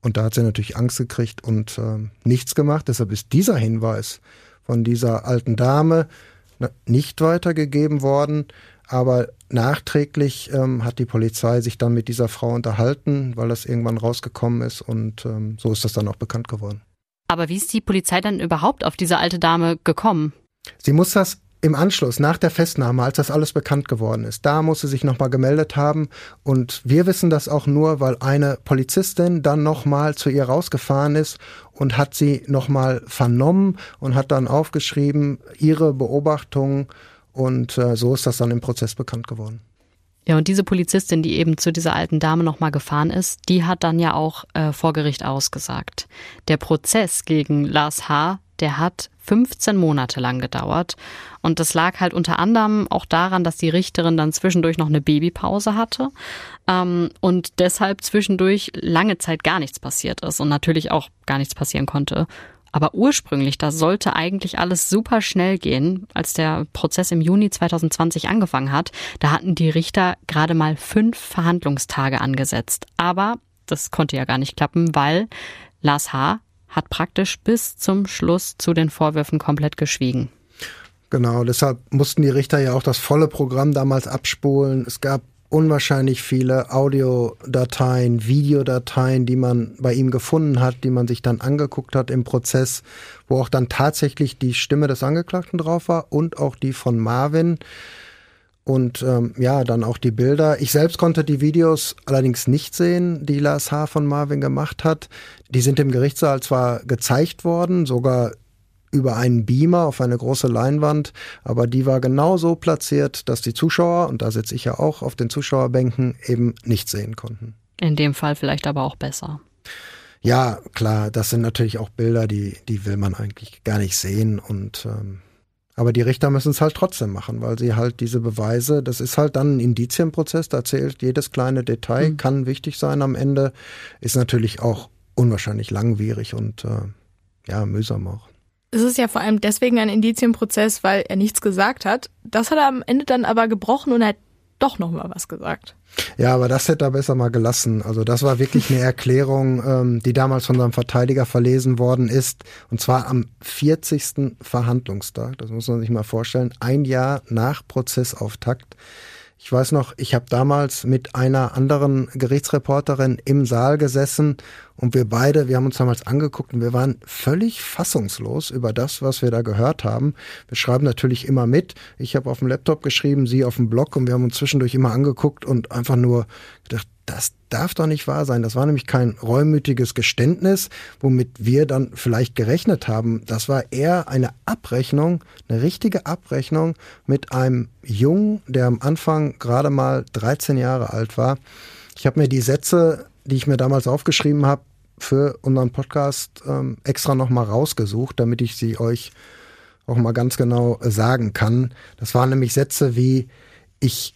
Und da hat sie natürlich Angst gekriegt und ähm, nichts gemacht. Deshalb ist dieser Hinweis von dieser alten Dame nicht weitergegeben worden. Aber nachträglich ähm, hat die Polizei sich dann mit dieser Frau unterhalten, weil das irgendwann rausgekommen ist und ähm, so ist das dann auch bekannt geworden. Aber wie ist die Polizei dann überhaupt auf diese alte Dame gekommen? Sie muss das im Anschluss, nach der Festnahme, als das alles bekannt geworden ist, da muss sie sich nochmal gemeldet haben. Und wir wissen das auch nur, weil eine Polizistin dann nochmal zu ihr rausgefahren ist und hat sie nochmal vernommen und hat dann aufgeschrieben, ihre Beobachtungen. Und äh, so ist das dann im Prozess bekannt geworden. Ja, und diese Polizistin, die eben zu dieser alten Dame nochmal gefahren ist, die hat dann ja auch äh, vor Gericht ausgesagt. Der Prozess gegen Lars H., der hat 15 Monate lang gedauert. Und das lag halt unter anderem auch daran, dass die Richterin dann zwischendurch noch eine Babypause hatte ähm, und deshalb zwischendurch lange Zeit gar nichts passiert ist und natürlich auch gar nichts passieren konnte. Aber ursprünglich, da sollte eigentlich alles super schnell gehen. Als der Prozess im Juni 2020 angefangen hat, da hatten die Richter gerade mal fünf Verhandlungstage angesetzt. Aber das konnte ja gar nicht klappen, weil Lars H. hat praktisch bis zum Schluss zu den Vorwürfen komplett geschwiegen. Genau, deshalb mussten die Richter ja auch das volle Programm damals abspulen. Es gab unwahrscheinlich viele Audiodateien, Videodateien, die man bei ihm gefunden hat, die man sich dann angeguckt hat im Prozess, wo auch dann tatsächlich die Stimme des Angeklagten drauf war und auch die von Marvin. Und ähm, ja, dann auch die Bilder. Ich selbst konnte die Videos allerdings nicht sehen, die Lars H. von Marvin gemacht hat. Die sind im Gerichtssaal zwar gezeigt worden, sogar über einen Beamer auf eine große Leinwand, aber die war genau so platziert, dass die Zuschauer, und da sitze ich ja auch auf den Zuschauerbänken, eben nicht sehen konnten. In dem Fall vielleicht aber auch besser. Ja, klar, das sind natürlich auch Bilder, die, die will man eigentlich gar nicht sehen und ähm, aber die Richter müssen es halt trotzdem machen, weil sie halt diese Beweise, das ist halt dann ein Indizienprozess, da zählt jedes kleine Detail, mhm. kann wichtig sein am Ende, ist natürlich auch unwahrscheinlich langwierig und äh, ja, mühsam auch. Es ist ja vor allem deswegen ein Indizienprozess, weil er nichts gesagt hat. Das hat er am Ende dann aber gebrochen und er hat doch noch mal was gesagt. Ja, aber das hätte er besser mal gelassen. Also das war wirklich eine Erklärung, ähm, die damals von seinem Verteidiger verlesen worden ist. Und zwar am 40. Verhandlungstag. Das muss man sich mal vorstellen. Ein Jahr nach Prozessauftakt. Ich weiß noch, ich habe damals mit einer anderen Gerichtsreporterin im Saal gesessen und wir beide, wir haben uns damals angeguckt und wir waren völlig fassungslos über das, was wir da gehört haben. Wir schreiben natürlich immer mit. Ich habe auf dem Laptop geschrieben, sie auf dem Blog und wir haben uns zwischendurch immer angeguckt und einfach nur gedacht, das darf doch nicht wahr sein. Das war nämlich kein reumütiges Geständnis, womit wir dann vielleicht gerechnet haben. Das war eher eine Abrechnung, eine richtige Abrechnung mit einem Jungen, der am Anfang gerade mal 13 Jahre alt war. Ich habe mir die Sätze, die ich mir damals aufgeschrieben habe, für unseren Podcast ähm, extra nochmal rausgesucht, damit ich sie euch auch mal ganz genau sagen kann. Das waren nämlich Sätze wie, ich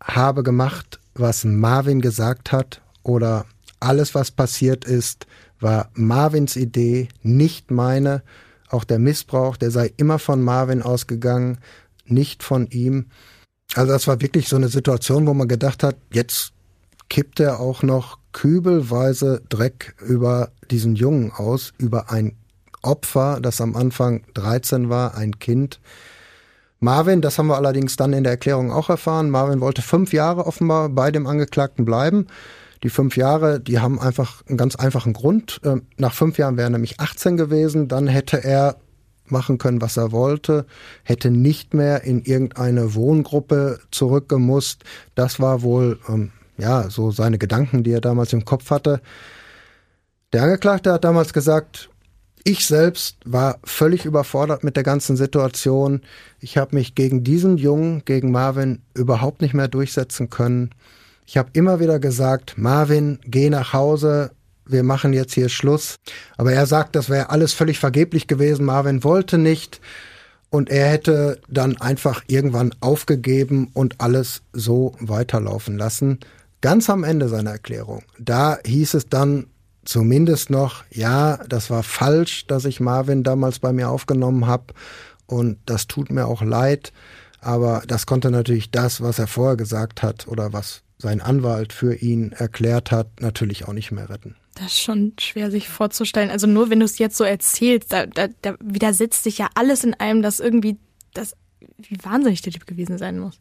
habe gemacht, was Marvin gesagt hat oder alles, was passiert ist, war Marvins Idee, nicht meine. Auch der Missbrauch, der sei immer von Marvin ausgegangen, nicht von ihm. Also das war wirklich so eine Situation, wo man gedacht hat, jetzt kippt er auch noch kübelweise Dreck über diesen Jungen aus, über ein Opfer, das am Anfang 13 war, ein Kind, Marvin, das haben wir allerdings dann in der Erklärung auch erfahren, Marvin wollte fünf Jahre offenbar bei dem Angeklagten bleiben. Die fünf Jahre, die haben einfach einen ganz einfachen Grund. Ähm, nach fünf Jahren wäre er nämlich 18 gewesen, dann hätte er machen können, was er wollte, hätte nicht mehr in irgendeine Wohngruppe zurückgemusst. Das war wohl, ähm, ja, so seine Gedanken, die er damals im Kopf hatte. Der Angeklagte hat damals gesagt, ich selbst war völlig überfordert mit der ganzen Situation. Ich habe mich gegen diesen Jungen, gegen Marvin, überhaupt nicht mehr durchsetzen können. Ich habe immer wieder gesagt, Marvin, geh nach Hause, wir machen jetzt hier Schluss. Aber er sagt, das wäre alles völlig vergeblich gewesen. Marvin wollte nicht. Und er hätte dann einfach irgendwann aufgegeben und alles so weiterlaufen lassen. Ganz am Ende seiner Erklärung. Da hieß es dann, zumindest noch, ja, das war falsch, dass ich Marvin damals bei mir aufgenommen habe und das tut mir auch leid, aber das konnte natürlich das, was er vorher gesagt hat oder was sein Anwalt für ihn erklärt hat, natürlich auch nicht mehr retten. Das ist schon schwer sich vorzustellen. Also nur wenn du es jetzt so erzählst, da, da, da widersetzt sich ja alles in einem, dass irgendwie das, wie wahnsinnig der Typ gewesen sein muss.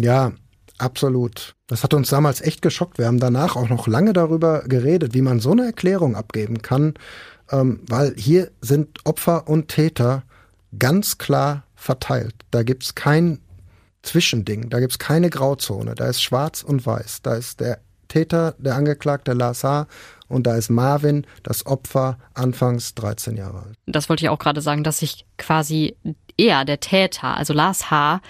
Ja, Absolut. Das hat uns damals echt geschockt. Wir haben danach auch noch lange darüber geredet, wie man so eine Erklärung abgeben kann, ähm, weil hier sind Opfer und Täter ganz klar verteilt. Da gibt's kein Zwischending, da gibt's keine Grauzone. Da ist schwarz und weiß. Da ist der Täter, der Angeklagte Lars H. und da ist Marvin, das Opfer, anfangs 13 Jahre alt. Das wollte ich auch gerade sagen, dass sich quasi eher der Täter, also Lars H.,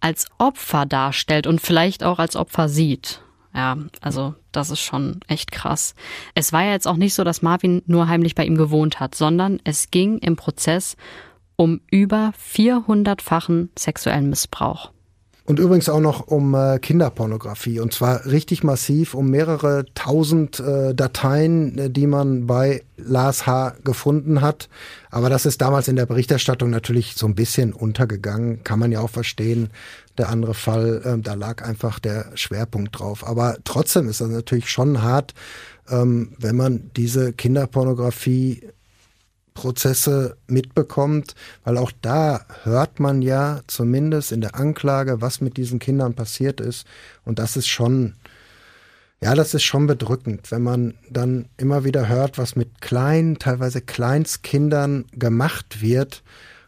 als Opfer darstellt und vielleicht auch als Opfer sieht. Ja, also das ist schon echt krass. Es war ja jetzt auch nicht so, dass Marvin nur heimlich bei ihm gewohnt hat, sondern es ging im Prozess um über 400-fachen sexuellen Missbrauch. Und übrigens auch noch um äh, Kinderpornografie. Und zwar richtig massiv, um mehrere tausend äh, Dateien, äh, die man bei Lars H. gefunden hat. Aber das ist damals in der Berichterstattung natürlich so ein bisschen untergegangen. Kann man ja auch verstehen. Der andere Fall, äh, da lag einfach der Schwerpunkt drauf. Aber trotzdem ist das natürlich schon hart, ähm, wenn man diese Kinderpornografie Prozesse mitbekommt, weil auch da hört man ja zumindest in der Anklage, was mit diesen Kindern passiert ist. Und das ist schon, ja, das ist schon bedrückend, wenn man dann immer wieder hört, was mit kleinen, teilweise Kleinstkindern gemacht wird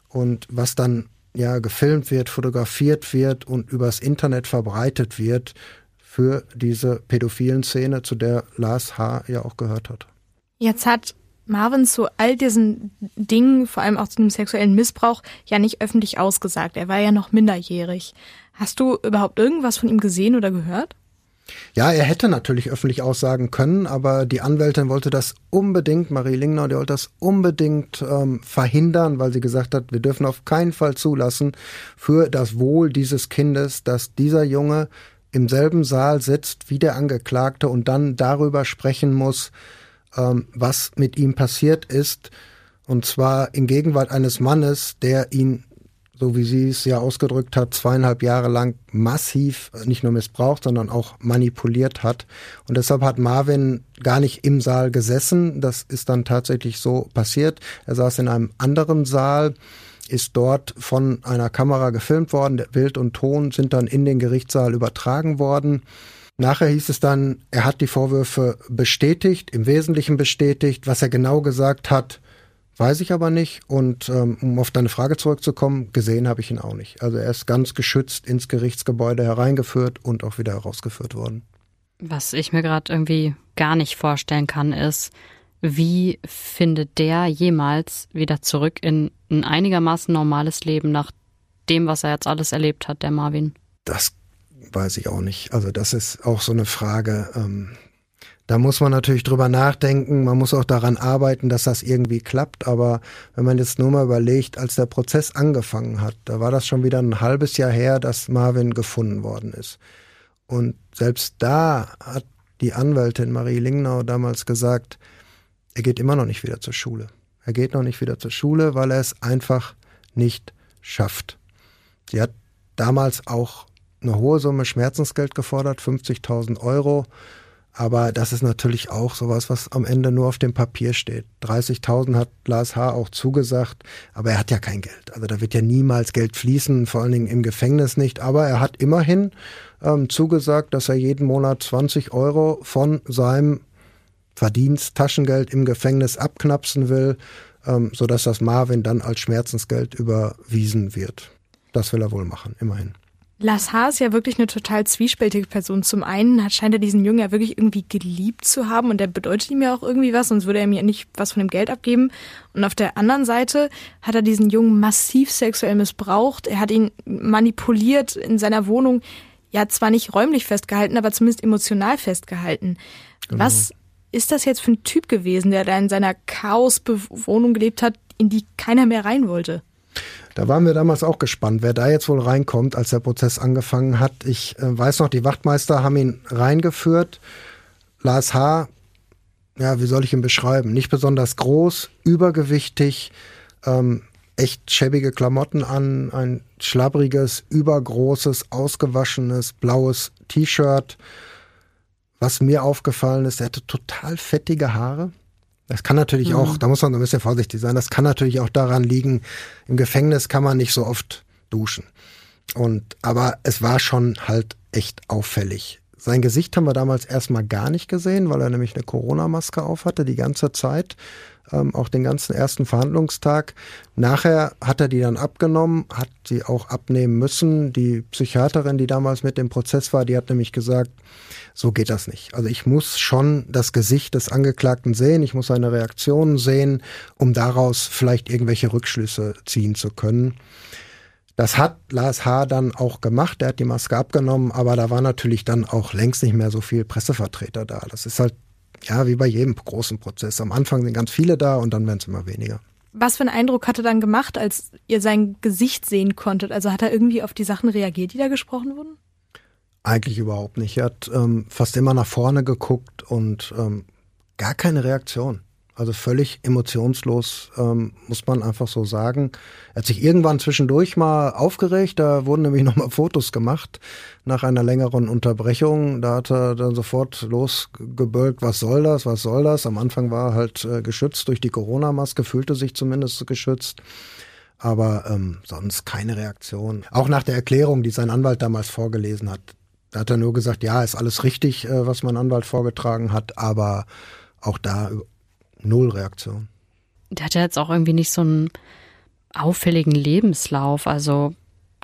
und was dann ja gefilmt wird, fotografiert wird und übers Internet verbreitet wird für diese pädophilen Szene, zu der Lars H. ja auch gehört hat. Jetzt hat Marvin zu all diesen Dingen, vor allem auch zu dem sexuellen Missbrauch, ja nicht öffentlich ausgesagt. Er war ja noch minderjährig. Hast du überhaupt irgendwas von ihm gesehen oder gehört? Ja, er hätte natürlich öffentlich aussagen können, aber die Anwältin wollte das unbedingt, Marie Lingnau, die wollte das unbedingt ähm, verhindern, weil sie gesagt hat, wir dürfen auf keinen Fall zulassen für das Wohl dieses Kindes, dass dieser Junge im selben Saal sitzt wie der Angeklagte und dann darüber sprechen muss, ähm, was mit ihm passiert ist. Und zwar in Gegenwart eines Mannes, der ihn, so wie sie es ja ausgedrückt hat, zweieinhalb Jahre lang massiv äh, nicht nur missbraucht, sondern auch manipuliert hat. Und deshalb hat Marvin gar nicht im Saal gesessen. Das ist dann tatsächlich so passiert. Er saß in einem anderen Saal ist dort von einer Kamera gefilmt worden. Bild und Ton sind dann in den Gerichtssaal übertragen worden. Nachher hieß es dann, er hat die Vorwürfe bestätigt, im Wesentlichen bestätigt. Was er genau gesagt hat, weiß ich aber nicht. Und ähm, um auf deine Frage zurückzukommen, gesehen habe ich ihn auch nicht. Also er ist ganz geschützt ins Gerichtsgebäude hereingeführt und auch wieder herausgeführt worden. Was ich mir gerade irgendwie gar nicht vorstellen kann, ist, wie findet der jemals wieder zurück in ein einigermaßen normales Leben nach dem, was er jetzt alles erlebt hat, der Marvin? Das weiß ich auch nicht. Also das ist auch so eine Frage. Ähm, da muss man natürlich drüber nachdenken. Man muss auch daran arbeiten, dass das irgendwie klappt. Aber wenn man jetzt nur mal überlegt, als der Prozess angefangen hat, da war das schon wieder ein halbes Jahr her, dass Marvin gefunden worden ist. Und selbst da hat die Anwältin Marie Lingnau damals gesagt, er geht immer noch nicht wieder zur Schule. Er geht noch nicht wieder zur Schule, weil er es einfach nicht schafft. Sie hat damals auch eine hohe Summe Schmerzensgeld gefordert, 50.000 Euro. Aber das ist natürlich auch sowas, was am Ende nur auf dem Papier steht. 30.000 hat Lars H. auch zugesagt, aber er hat ja kein Geld. Also da wird ja niemals Geld fließen, vor allen Dingen im Gefängnis nicht. Aber er hat immerhin ähm, zugesagt, dass er jeden Monat 20 Euro von seinem Verdienst, Taschengeld im Gefängnis abknapsen will, ähm, sodass das Marvin dann als Schmerzensgeld überwiesen wird. Das will er wohl machen, immerhin. Lars H. ist ja wirklich eine total zwiespältige Person. Zum einen hat, scheint er diesen Jungen ja wirklich irgendwie geliebt zu haben und der bedeutet ihm ja auch irgendwie was, sonst würde er mir nicht was von dem Geld abgeben. Und auf der anderen Seite hat er diesen Jungen massiv sexuell missbraucht. Er hat ihn manipuliert in seiner Wohnung, ja zwar nicht räumlich festgehalten, aber zumindest emotional festgehalten. Genau. Was ist das jetzt für ein Typ gewesen, der da in seiner Chaosbewohnung gelebt hat, in die keiner mehr rein wollte? Da waren wir damals auch gespannt, wer da jetzt wohl reinkommt, als der Prozess angefangen hat. Ich äh, weiß noch, die Wachtmeister haben ihn reingeführt. Lars H., ja, wie soll ich ihn beschreiben? Nicht besonders groß, übergewichtig, ähm, echt schäbige Klamotten an, ein schlabbriges, übergroßes, ausgewaschenes, blaues T-Shirt. Was mir aufgefallen ist, er hatte total fettige Haare. Das kann natürlich mhm. auch, da muss man ein bisschen vorsichtig sein, das kann natürlich auch daran liegen, im Gefängnis kann man nicht so oft duschen. Und, aber es war schon halt echt auffällig. Sein Gesicht haben wir damals erstmal gar nicht gesehen, weil er nämlich eine Corona-Maske aufhatte die ganze Zeit, ähm, auch den ganzen ersten Verhandlungstag. Nachher hat er die dann abgenommen, hat sie auch abnehmen müssen. Die Psychiaterin, die damals mit dem Prozess war, die hat nämlich gesagt, so geht das nicht. Also ich muss schon das Gesicht des Angeklagten sehen, ich muss seine Reaktionen sehen, um daraus vielleicht irgendwelche Rückschlüsse ziehen zu können. Das hat Lars H. dann auch gemacht, er hat die Maske abgenommen, aber da war natürlich dann auch längst nicht mehr so viel Pressevertreter da. Das ist halt, ja, wie bei jedem großen Prozess. Am Anfang sind ganz viele da und dann werden es immer weniger. Was für einen Eindruck hat er dann gemacht, als ihr sein Gesicht sehen konntet? Also hat er irgendwie auf die Sachen reagiert, die da gesprochen wurden? Eigentlich überhaupt nicht. Er hat ähm, fast immer nach vorne geguckt und ähm, gar keine Reaktion. Also völlig emotionslos, ähm, muss man einfach so sagen. Er hat sich irgendwann zwischendurch mal aufgeregt, da wurden nämlich nochmal Fotos gemacht nach einer längeren Unterbrechung. Da hat er dann sofort losgebölkt, was soll das, was soll das. Am Anfang war er halt äh, geschützt durch die Corona-Maske, fühlte sich zumindest geschützt aber ähm, sonst keine Reaktion. Auch nach der Erklärung, die sein Anwalt damals vorgelesen hat, da hat er nur gesagt, ja, ist alles richtig, äh, was mein Anwalt vorgetragen hat, aber auch da null Reaktion. Der hat ja jetzt auch irgendwie nicht so ein auffälligen Lebenslauf. Also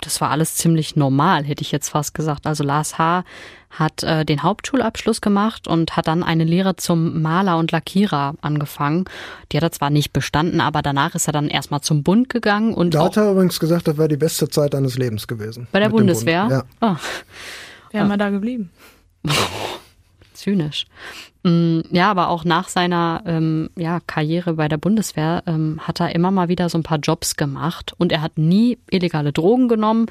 das war alles ziemlich normal, hätte ich jetzt fast gesagt. Also Lars H. hat äh, den Hauptschulabschluss gemacht und hat dann eine Lehre zum Maler und Lackierer angefangen. Die hat er zwar nicht bestanden, aber danach ist er dann erstmal zum Bund gegangen und. Da hat er übrigens gesagt, das wäre die beste Zeit eines Lebens gewesen. Bei der Bundeswehr? Ja. Oh. Wären wir da geblieben. Zynisch. Mm, ja, aber auch nach seiner ähm, ja, Karriere bei der Bundeswehr ähm, hat er immer mal wieder so ein paar Jobs gemacht und er hat nie illegale Drogen genommen,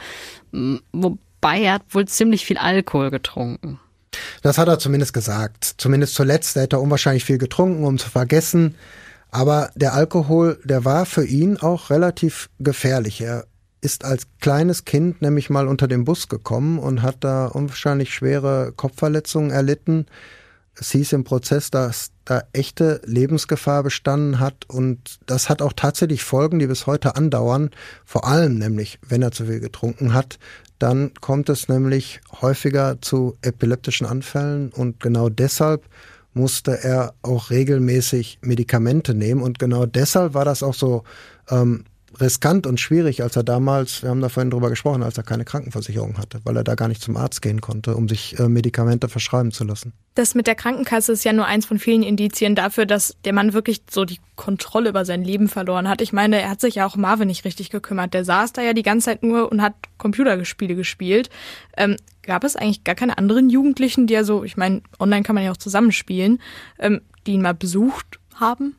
mm, wobei er hat wohl ziemlich viel Alkohol getrunken. Das hat er zumindest gesagt. Zumindest zuletzt hätte er unwahrscheinlich viel getrunken, um zu vergessen. Aber der Alkohol, der war für ihn auch relativ gefährlich. Er ist als kleines Kind nämlich mal unter den Bus gekommen und hat da unwahrscheinlich schwere Kopfverletzungen erlitten. Es hieß im Prozess, dass da echte Lebensgefahr bestanden hat. Und das hat auch tatsächlich Folgen, die bis heute andauern. Vor allem nämlich, wenn er zu viel getrunken hat, dann kommt es nämlich häufiger zu epileptischen Anfällen. Und genau deshalb musste er auch regelmäßig Medikamente nehmen. Und genau deshalb war das auch so ähm, riskant und schwierig, als er damals, wir haben da vorhin drüber gesprochen, als er keine Krankenversicherung hatte, weil er da gar nicht zum Arzt gehen konnte, um sich äh, Medikamente verschreiben zu lassen. Das mit der Krankenkasse ist ja nur eins von vielen Indizien dafür, dass der Mann wirklich so die Kontrolle über sein Leben verloren hat. Ich meine, er hat sich ja auch Marvin nicht richtig gekümmert. Der saß da ja die ganze Zeit nur und hat Computerspiele gespielt. Ähm, gab es eigentlich gar keine anderen Jugendlichen, die ja so, ich meine, online kann man ja auch zusammenspielen, ähm, die ihn mal besucht haben?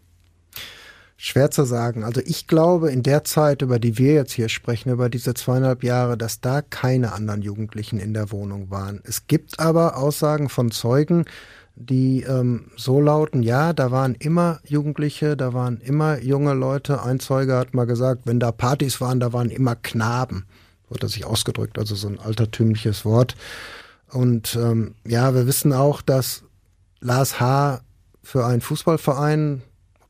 Schwer zu sagen. Also ich glaube, in der Zeit, über die wir jetzt hier sprechen, über diese zweieinhalb Jahre, dass da keine anderen Jugendlichen in der Wohnung waren. Es gibt aber Aussagen von Zeugen, die ähm, so lauten, ja, da waren immer Jugendliche, da waren immer junge Leute. Ein Zeuge hat mal gesagt, wenn da Partys waren, da waren immer Knaben. Hat er sich ausgedrückt, also so ein altertümliches Wort. Und ähm, ja, wir wissen auch, dass Lars H. für einen Fußballverein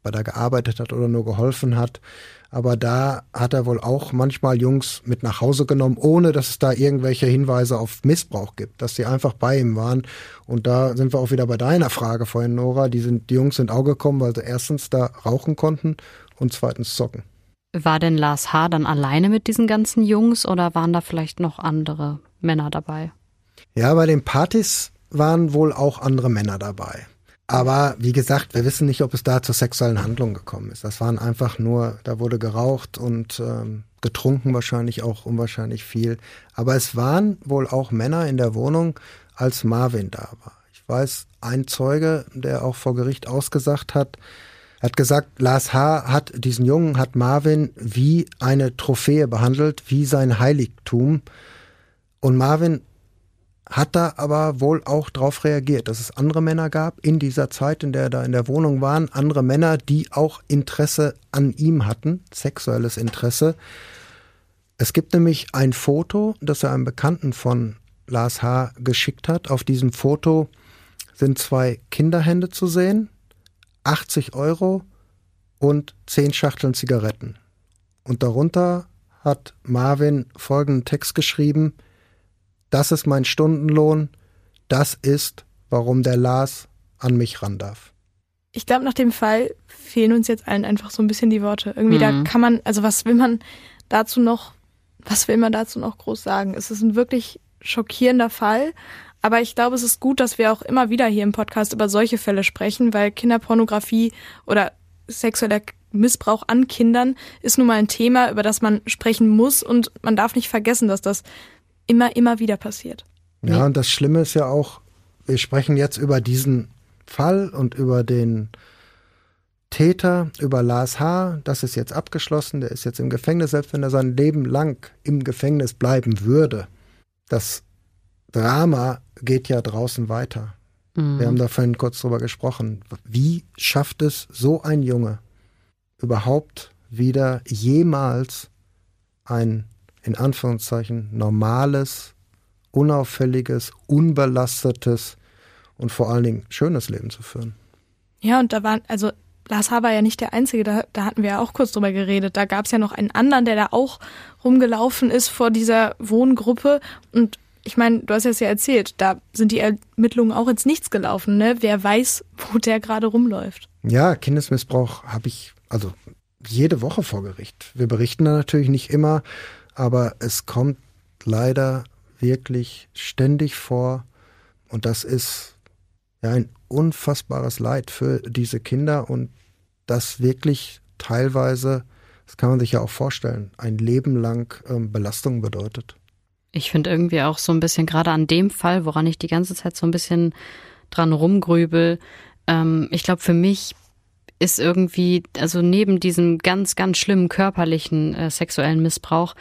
er da gearbeitet hat oder nur geholfen hat. Aber da hat er wohl auch manchmal Jungs mit nach Hause genommen, ohne dass es da irgendwelche Hinweise auf Missbrauch gibt, dass sie einfach bei ihm waren. Und da sind wir auch wieder bei deiner Frage vorhin, Nora. Die, sind, die Jungs sind auch gekommen, weil sie erstens da rauchen konnten und zweitens zocken. War denn Lars H. dann alleine mit diesen ganzen Jungs oder waren da vielleicht noch andere Männer dabei? Ja, bei den Partys waren wohl auch andere Männer dabei. Aber wie gesagt, wir wissen nicht, ob es da zur sexuellen Handlung gekommen ist. Das waren einfach nur, da wurde geraucht und ähm, getrunken wahrscheinlich auch unwahrscheinlich viel. Aber es waren wohl auch Männer in der Wohnung, als Marvin da war. Ich weiß, ein Zeuge, der auch vor Gericht ausgesagt hat, hat gesagt, Lars H. hat diesen Jungen, hat Marvin wie eine Trophäe behandelt, wie sein Heiligtum. Und Marvin hat da aber wohl auch darauf reagiert, dass es andere Männer gab in dieser Zeit, in der er da in der Wohnung waren, andere Männer, die auch Interesse an ihm hatten, sexuelles Interesse. Es gibt nämlich ein Foto, das er einem Bekannten von Lars H. geschickt hat. Auf diesem Foto sind zwei Kinderhände zu sehen, 80 Euro und 10 Schachteln Zigaretten. Und darunter hat Marvin folgenden Text geschrieben, das ist mein Stundenlohn, das ist, warum der Lars an mich ran darf. Ich glaube, nach dem Fall fehlen uns jetzt allen einfach so ein bisschen die Worte. Irgendwie, mhm. da kann man, also was will man dazu noch, was will man dazu noch groß sagen? Es ist ein wirklich schockierender Fall. Aber ich glaube, es ist gut, dass wir auch immer wieder hier im Podcast über solche Fälle sprechen, weil Kinderpornografie oder sexueller Missbrauch an Kindern ist nun mal ein Thema, über das man sprechen muss und man darf nicht vergessen, dass das immer, immer wieder passiert. Ja, und das Schlimme ist ja auch, wir sprechen jetzt über diesen Fall und über den Täter, über Lars H., das ist jetzt abgeschlossen, der ist jetzt im Gefängnis, selbst wenn er sein Leben lang im Gefängnis bleiben würde. Das Drama geht ja draußen weiter. Mhm. Wir haben da vorhin kurz drüber gesprochen. Wie schafft es so ein Junge überhaupt wieder jemals ein in Anführungszeichen normales, unauffälliges, unbelastetes und vor allen Dingen schönes Leben zu führen. Ja, und da waren, also Lars H. war ja nicht der Einzige, da, da hatten wir ja auch kurz drüber geredet. Da gab es ja noch einen anderen, der da auch rumgelaufen ist vor dieser Wohngruppe. Und ich meine, du hast es ja erzählt, da sind die Ermittlungen auch ins Nichts gelaufen. Ne? Wer weiß, wo der gerade rumläuft. Ja, Kindesmissbrauch habe ich, also jede Woche vor Gericht. Wir berichten da natürlich nicht immer, aber es kommt leider wirklich ständig vor. Und das ist ja ein unfassbares Leid für diese Kinder und das wirklich teilweise, das kann man sich ja auch vorstellen, ein Leben lang ähm, Belastung bedeutet. Ich finde irgendwie auch so ein bisschen, gerade an dem Fall, woran ich die ganze Zeit so ein bisschen dran rumgrübel, ähm, ich glaube, für mich ist irgendwie, also neben diesem ganz, ganz schlimmen körperlichen äh, sexuellen Missbrauch,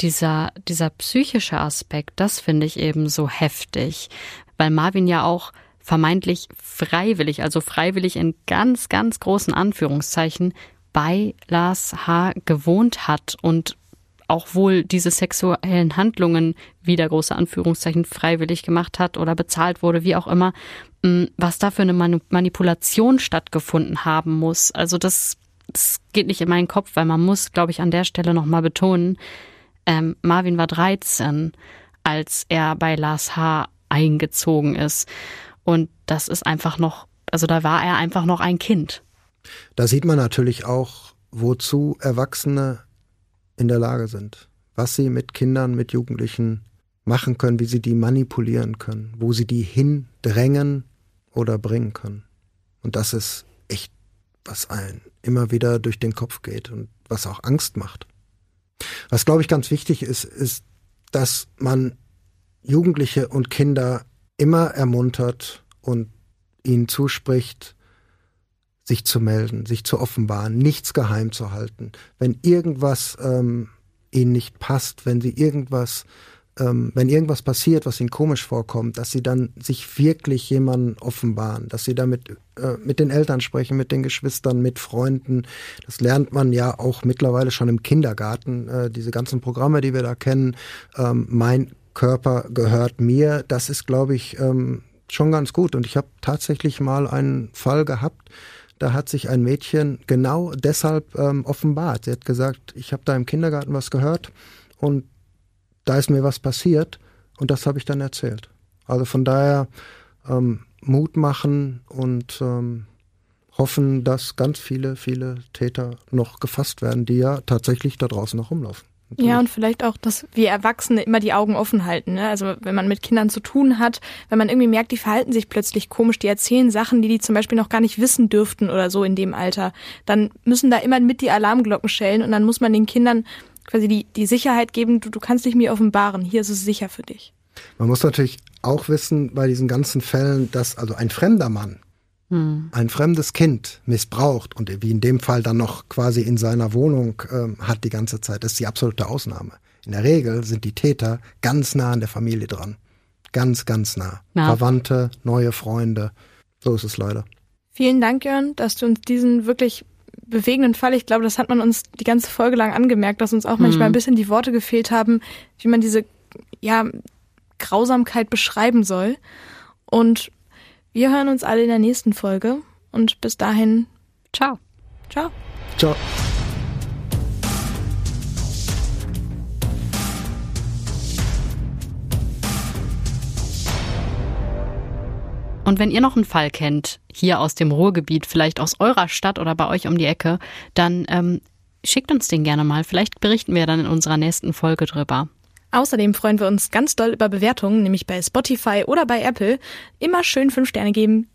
dieser, dieser psychische Aspekt, das finde ich eben so heftig, weil Marvin ja auch vermeintlich freiwillig, also freiwillig in ganz, ganz großen Anführungszeichen bei Lars H. gewohnt hat und auch wohl diese sexuellen Handlungen wieder große Anführungszeichen freiwillig gemacht hat oder bezahlt wurde, wie auch immer, mm, was da für eine Manipulation stattgefunden haben muss. Also das, das geht nicht in meinen Kopf, weil man muss, glaube ich, an der Stelle nochmal betonen, ähm, Marvin war 13, als er bei Lars H. eingezogen ist. Und das ist einfach noch, also da war er einfach noch ein Kind. Da sieht man natürlich auch, wozu Erwachsene in der Lage sind. Was sie mit Kindern, mit Jugendlichen machen können, wie sie die manipulieren können, wo sie die hindrängen oder bringen können. Und das ist echt, was einen immer wieder durch den Kopf geht und was auch Angst macht. Was, glaube ich, ganz wichtig ist, ist, dass man Jugendliche und Kinder immer ermuntert und ihnen zuspricht, sich zu melden, sich zu offenbaren, nichts geheim zu halten. Wenn irgendwas ähm, ihnen nicht passt, wenn sie irgendwas, ähm, wenn irgendwas passiert, was ihnen komisch vorkommt, dass sie dann sich wirklich jemandem offenbaren, dass sie damit äh, mit den Eltern sprechen, mit den Geschwistern, mit Freunden. Das lernt man ja auch mittlerweile schon im Kindergarten. Äh, diese ganzen Programme, die wir da kennen, ähm, mein Körper gehört mir, das ist, glaube ich, ähm, schon ganz gut. Und ich habe tatsächlich mal einen Fall gehabt, da hat sich ein Mädchen genau deshalb ähm, offenbart. Sie hat gesagt, ich habe da im Kindergarten was gehört und da ist mir was passiert und das habe ich dann erzählt. Also von daher ähm, Mut machen und ähm, hoffen, dass ganz viele, viele Täter noch gefasst werden, die ja tatsächlich da draußen noch rumlaufen. Ja, und vielleicht auch, dass wir Erwachsene immer die Augen offen halten. Ne? Also wenn man mit Kindern zu tun hat, wenn man irgendwie merkt, die verhalten sich plötzlich komisch, die erzählen Sachen, die die zum Beispiel noch gar nicht wissen dürften oder so in dem Alter, dann müssen da immer mit die Alarmglocken schellen und dann muss man den Kindern quasi die, die Sicherheit geben, du, du kannst dich mir offenbaren, hier ist es sicher für dich. Man muss natürlich auch wissen bei diesen ganzen Fällen, dass also ein fremder Mann hm. ein fremdes Kind missbraucht und wie in dem Fall dann noch quasi in seiner Wohnung ähm, hat die ganze Zeit, das ist die absolute Ausnahme. In der Regel sind die Täter ganz nah an der Familie dran. Ganz, ganz nah. Ja. Verwandte, neue Freunde. So ist es leider. Vielen Dank, Jörn, dass du uns diesen wirklich bewegenden Fall, ich glaube, das hat man uns die ganze Folge lang angemerkt, dass uns auch manchmal mhm. ein bisschen die Worte gefehlt haben, wie man diese ja, Grausamkeit beschreiben soll. Und wir hören uns alle in der nächsten Folge und bis dahin, ciao. Ciao. Ciao. Und wenn ihr noch einen Fall kennt, hier aus dem Ruhrgebiet, vielleicht aus eurer Stadt oder bei euch um die Ecke, dann ähm, schickt uns den gerne mal. Vielleicht berichten wir dann in unserer nächsten Folge drüber. Außerdem freuen wir uns ganz doll über Bewertungen, nämlich bei Spotify oder bei Apple. Immer schön fünf Sterne geben.